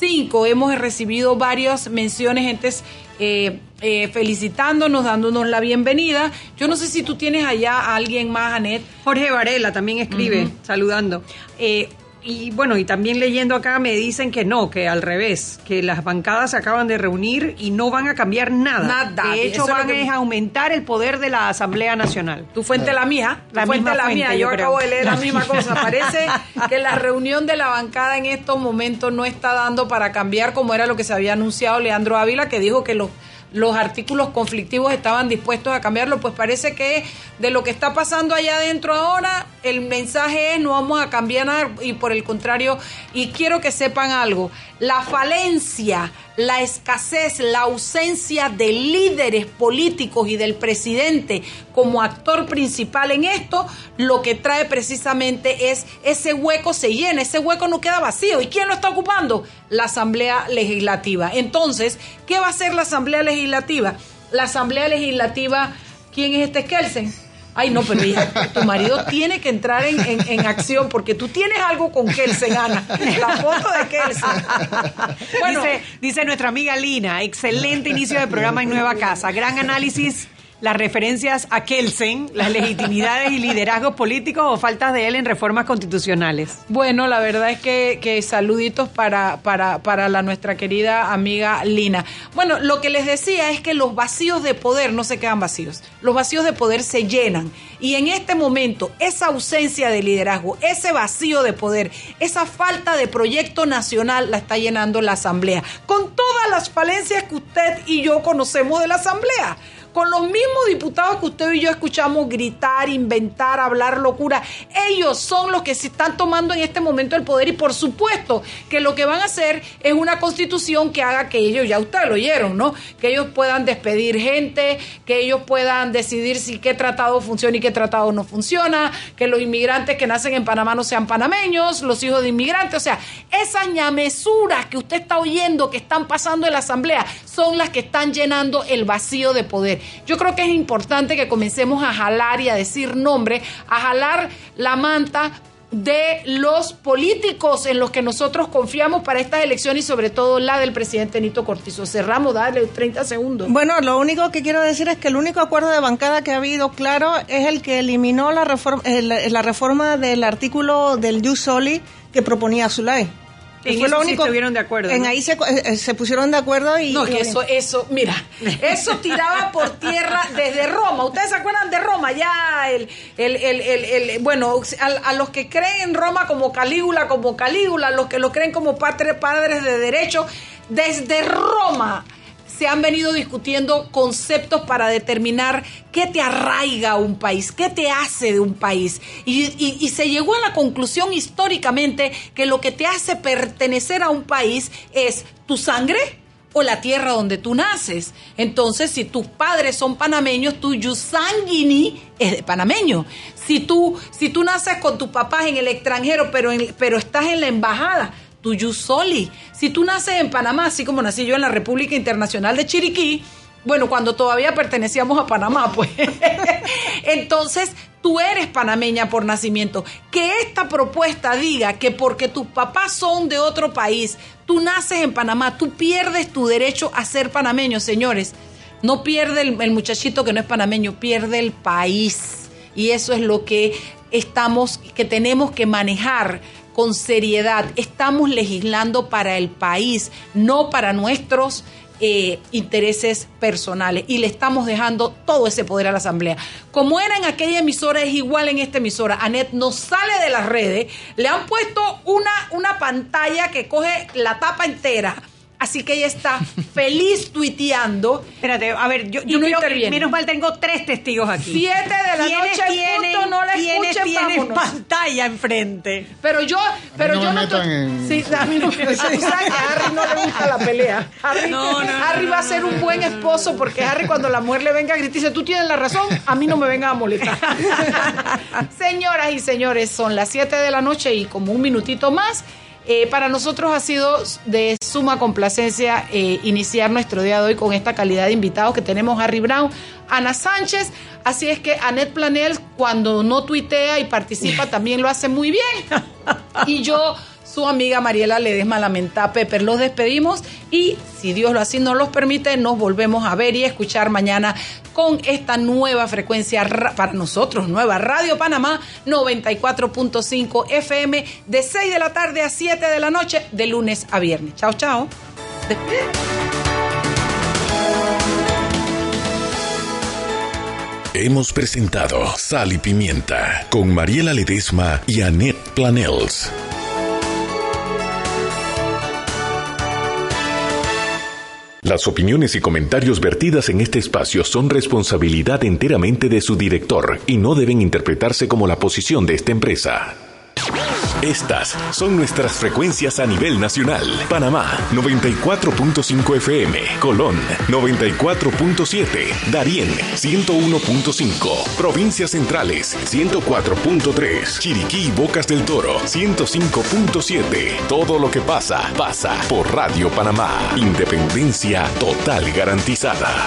65. Hemos recibido varias menciones, gentes eh, eh, felicitándonos, dándonos la bienvenida. Yo no sé si tú tienes allá a alguien más, Anet. Jorge Varela también escribe, saludando. Eh, y bueno, y también leyendo acá me dicen que no, que al revés, que las bancadas se acaban de reunir y no van a cambiar nada. Nada. De hecho, van que- a aumentar el poder de la Asamblea Nacional. Tu fuente la mía, La fuente misma la fuente, mía. yo acabo de leer la misma cosa. Parece [LAUGHS] que la reunión de la bancada en estos momentos no está dando para cambiar como era lo que se había anunciado Leandro Ávila, que dijo que los los artículos conflictivos estaban dispuestos a cambiarlo, pues parece que de lo que está pasando allá adentro ahora, el mensaje es no vamos a cambiar nada y por el contrario, y quiero que sepan algo, la falencia, la escasez, la ausencia de líderes políticos y del presidente como actor principal en esto, lo que trae precisamente es ese hueco se llena, ese hueco no queda vacío. ¿Y quién lo está ocupando? La Asamblea Legislativa. Entonces, ¿qué va a hacer la Asamblea Legislativa? La Asamblea Legislativa, ¿quién es este Kelsen? Ay, no, pero ya, tu marido tiene que entrar en, en- acción porque tú tienes algo con Kelsen, Ana. La foto de Kelsen. Bueno, [LAUGHS] dice, dice nuestra amiga Lina, excelente inicio de programa en Nueva Casa, gran análisis, las referencias a Kelsen, las legitimidades y liderazgos políticos o faltas de él en reformas constitucionales. Bueno, la verdad es que, que saluditos para, para, para la nuestra querida amiga Lina. Bueno, lo que les decía es que los vacíos de poder no se quedan vacíos. Los vacíos de poder se llenan. Y en este momento, esa ausencia de liderazgo, ese vacío de poder, esa falta de proyecto nacional la está llenando la Asamblea. Con todas las falencias que usted y yo conocemos de la Asamblea con los mismos diputados que usted y yo escuchamos gritar, inventar, hablar locura. Ellos son los que se están tomando en este momento el poder y por supuesto que lo que van a hacer es una constitución que haga que ellos, ya ustedes lo oyeron, ¿no? Que ellos puedan despedir gente, que ellos puedan decidir si qué tratado funciona y qué tratado no funciona, que los inmigrantes que nacen en Panamá no sean panameños, los hijos de inmigrantes, o sea, esas ñamesuras que usted está oyendo que están pasando en la Asamblea son las que están llenando el vacío de poder. Yo creo que es importante que comencemos a jalar y a decir nombre, a jalar la manta de los políticos en los que nosotros confiamos para estas elecciones y sobre todo la del presidente Nito Cortizo. Cerramos, dale 30 segundos. Bueno, lo único que quiero decir es que el único acuerdo de bancada que ha habido claro es el que eliminó la reforma, la, reforma del artículo del Jus que proponía Zulay. En Fue eso lo sí único- estuvieron de acuerdo, En ¿no? ahí se, eh, se pusieron de acuerdo y... No, que eso, eso, mira, [LAUGHS] eso tiraba por tierra desde Roma. ¿Ustedes se acuerdan de Roma? Ya, el, el, el, el- el- bueno, a, a los que creen en Roma como Calígula, como Calígula, los que lo creen como padre- padres de derecho, desde Roma se han venido discutiendo conceptos para determinar qué te arraiga un país, qué te hace de un país. Y, y- y se llegó a la conclusión históricamente que lo que te hace pertenecer a un país es tu sangre o la tierra donde tú naces. Entonces, si tus padres son panameños, tu sanguini es de panameño. Si tú, si tú naces con tus papás en el extranjero, pero, en- pero estás en la embajada, tu soli. Si tú naces en Panamá, así como nací yo en la República Internacional de Chiriquí, bueno, cuando todavía pertenecíamos a Panamá, [LAUGHS] pues. Entonces, tú eres panameña por nacimiento. Que esta propuesta diga que porque tus papás son de otro país, tú naces en Panamá, tú pierdes tu derecho a ser panameño, señores. No pierde el, el muchachito que no es panameño, pierde el país. Y eso es lo que estamos, que tenemos que manejar con seriedad. Estamos legislando para el país, no para nuestros eh, intereses personales. Y le estamos dejando todo ese poder a la Asamblea. Como era en aquella emisora, es igual en esta emisora. Anet no sale de las redes. Le han puesto una, una pantalla que coge la tapa entera. Así que ella está feliz tuiteando. Espérate, a ver, yo, yo no creo que menos mal tengo tres testigos aquí. Siete de la ¿Quiénes noche en punto, no la ¿quiénes escuchen, tienen vámonos. pantalla enfrente? Pero yo, pero no yo me no en- Sí, a mí no me- [LAUGHS] tú sabes que a Harry no le gusta la pelea. Harry, No, no, no, Harry no, va a ser un buen esposo porque Harry cuando la mujer le venga a gritar dice, tú tienes la razón, a mí no me venga a molestar. [LAUGHS] [LAUGHS] Señoras y señores, son las 7 de la noche y como un minutito más. Eh, para nosotros ha sido de suma complacencia eh, iniciar nuestro día de hoy con esta calidad de invitados que tenemos Harry Brown, Ana Sánchez, así es que Annette Planel cuando no tuitea y participa también lo hace muy bien. Y yo, su amiga Mariela Ledesma Lamenta Pepper, los despedimos y si Dios lo así nos los permite, nos volvemos a ver y escuchar mañana con esta nueva frecuencia ra- para nosotros, nueva Radio Panamá 94.5 FM de 6 de la tarde a 7 de la noche, de lunes a viernes. Chao, chao. Hemos presentado Sal y Pimienta con Mariela Ledesma y Annette Planels. Las opiniones y comentarios vertidas en este espacio son responsabilidad enteramente de su director y no deben interpretarse como la posición de esta empresa. Estas son nuestras frecuencias a nivel nacional. Panamá 94.5 FM, Colón 94.7, Darién 101.5, Provincias Centrales 104.3, Chiriquí y Bocas del Toro 105.7. Todo lo que pasa, pasa por Radio Panamá. Independencia total garantizada.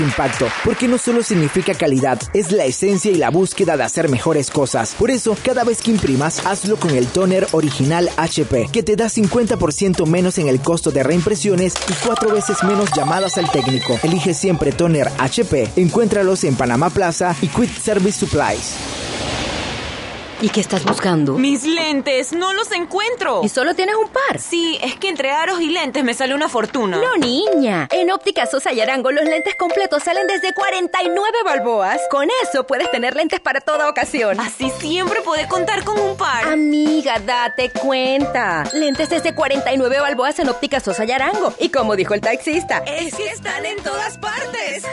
impacto, porque no solo significa calidad, es la esencia y la búsqueda de hacer mejores cosas. Por eso, cada vez que imprimas, hazlo con el toner original HP, que te da 50% menos en el costo de reimpresiones y cuatro veces menos llamadas al técnico. Elige siempre toner HP. Encuéntralos en Panamá Plaza y Quick Service Supplies. ¿Y qué estás buscando? Mis lentes, no los encuentro. ¿Y solo tienes un par? Sí, es que entre aros y lentes me sale una fortuna. No, niña. En Óptica Sosa y Arango los lentes completos salen desde 49 balboas. Con eso puedes tener lentes para toda ocasión. Así siempre puede contar con un par. Amiga, date cuenta. Lentes desde 49 balboas en Óptica Sosa y Arango. Y como dijo el taxista, es que están en todas partes.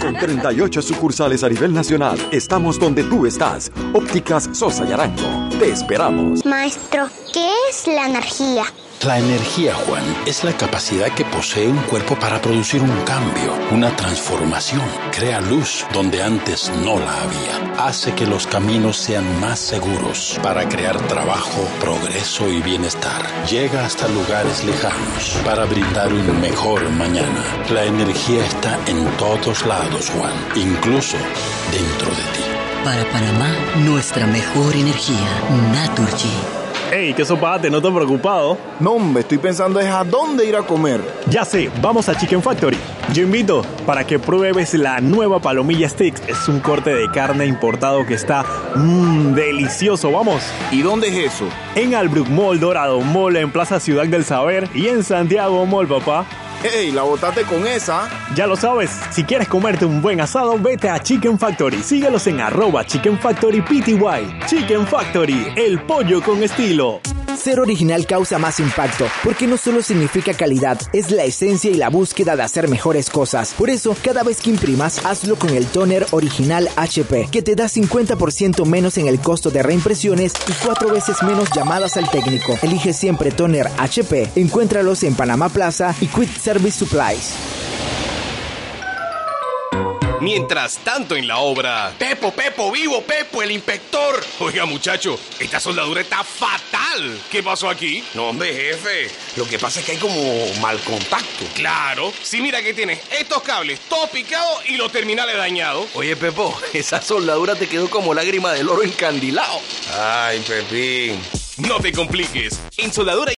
Con 38 sucursales a nivel nacional, estamos donde tú estás. Ópticas Sosa y Arango. Te esperamos. Maestro, ¿qué es la energía? La energía, Juan, es la capacidad que posee un cuerpo para producir un cambio, una transformación. Crea luz donde antes no la había. Hace que los caminos sean más seguros para crear trabajo, progreso y bienestar. Llega hasta lugares lejanos para brindar un mejor mañana. La energía está en todos lados, Juan, incluso dentro de ti. Para Panamá, nuestra mejor energía, Naturgy. Ey, qué sopa, ¿te noto preocupado? No, me estoy pensando es a dónde ir a comer. Ya sé, vamos a Chicken Factory. Yo invito para que pruebes la nueva palomilla sticks. Es un corte de carne importado que está mmm, delicioso, vamos. ¿Y dónde es eso? En Albrook Mall, Dorado Mall, en Plaza Ciudad del Saber y en Santiago Mall, papá. ¡Ey, la botaste con esa! Ya lo sabes, si quieres comerte un buen asado, vete a Chicken Factory. Síguelos en arroba Chicken Factory PTY. Chicken Factory, el pollo con estilo. Ser original causa más impacto, porque no solo significa calidad, es la esencia y la búsqueda de hacer mejores cosas. Por eso, cada vez que imprimas, hazlo con el toner original HP, que te da 50% menos en el costo de reimpresiones y cuatro veces menos llamadas al técnico. Elige siempre toner HP. Encuéntralos en Panamá Plaza y Quick Service Supplies. Mientras tanto en la obra. Pepo, Pepo, vivo, Pepo, el inspector. Oiga, muchacho, esta soldadura está fatal. ¿Qué pasó aquí? No, hombre, jefe. Lo que pasa es que hay como mal contacto. Claro. Sí, mira que tienes estos cables todos picados y los terminales dañados. Oye, Pepo, esa soldadura te quedó como lágrima del oro encandilado. Ay, Pepín. No te compliques. En soldadura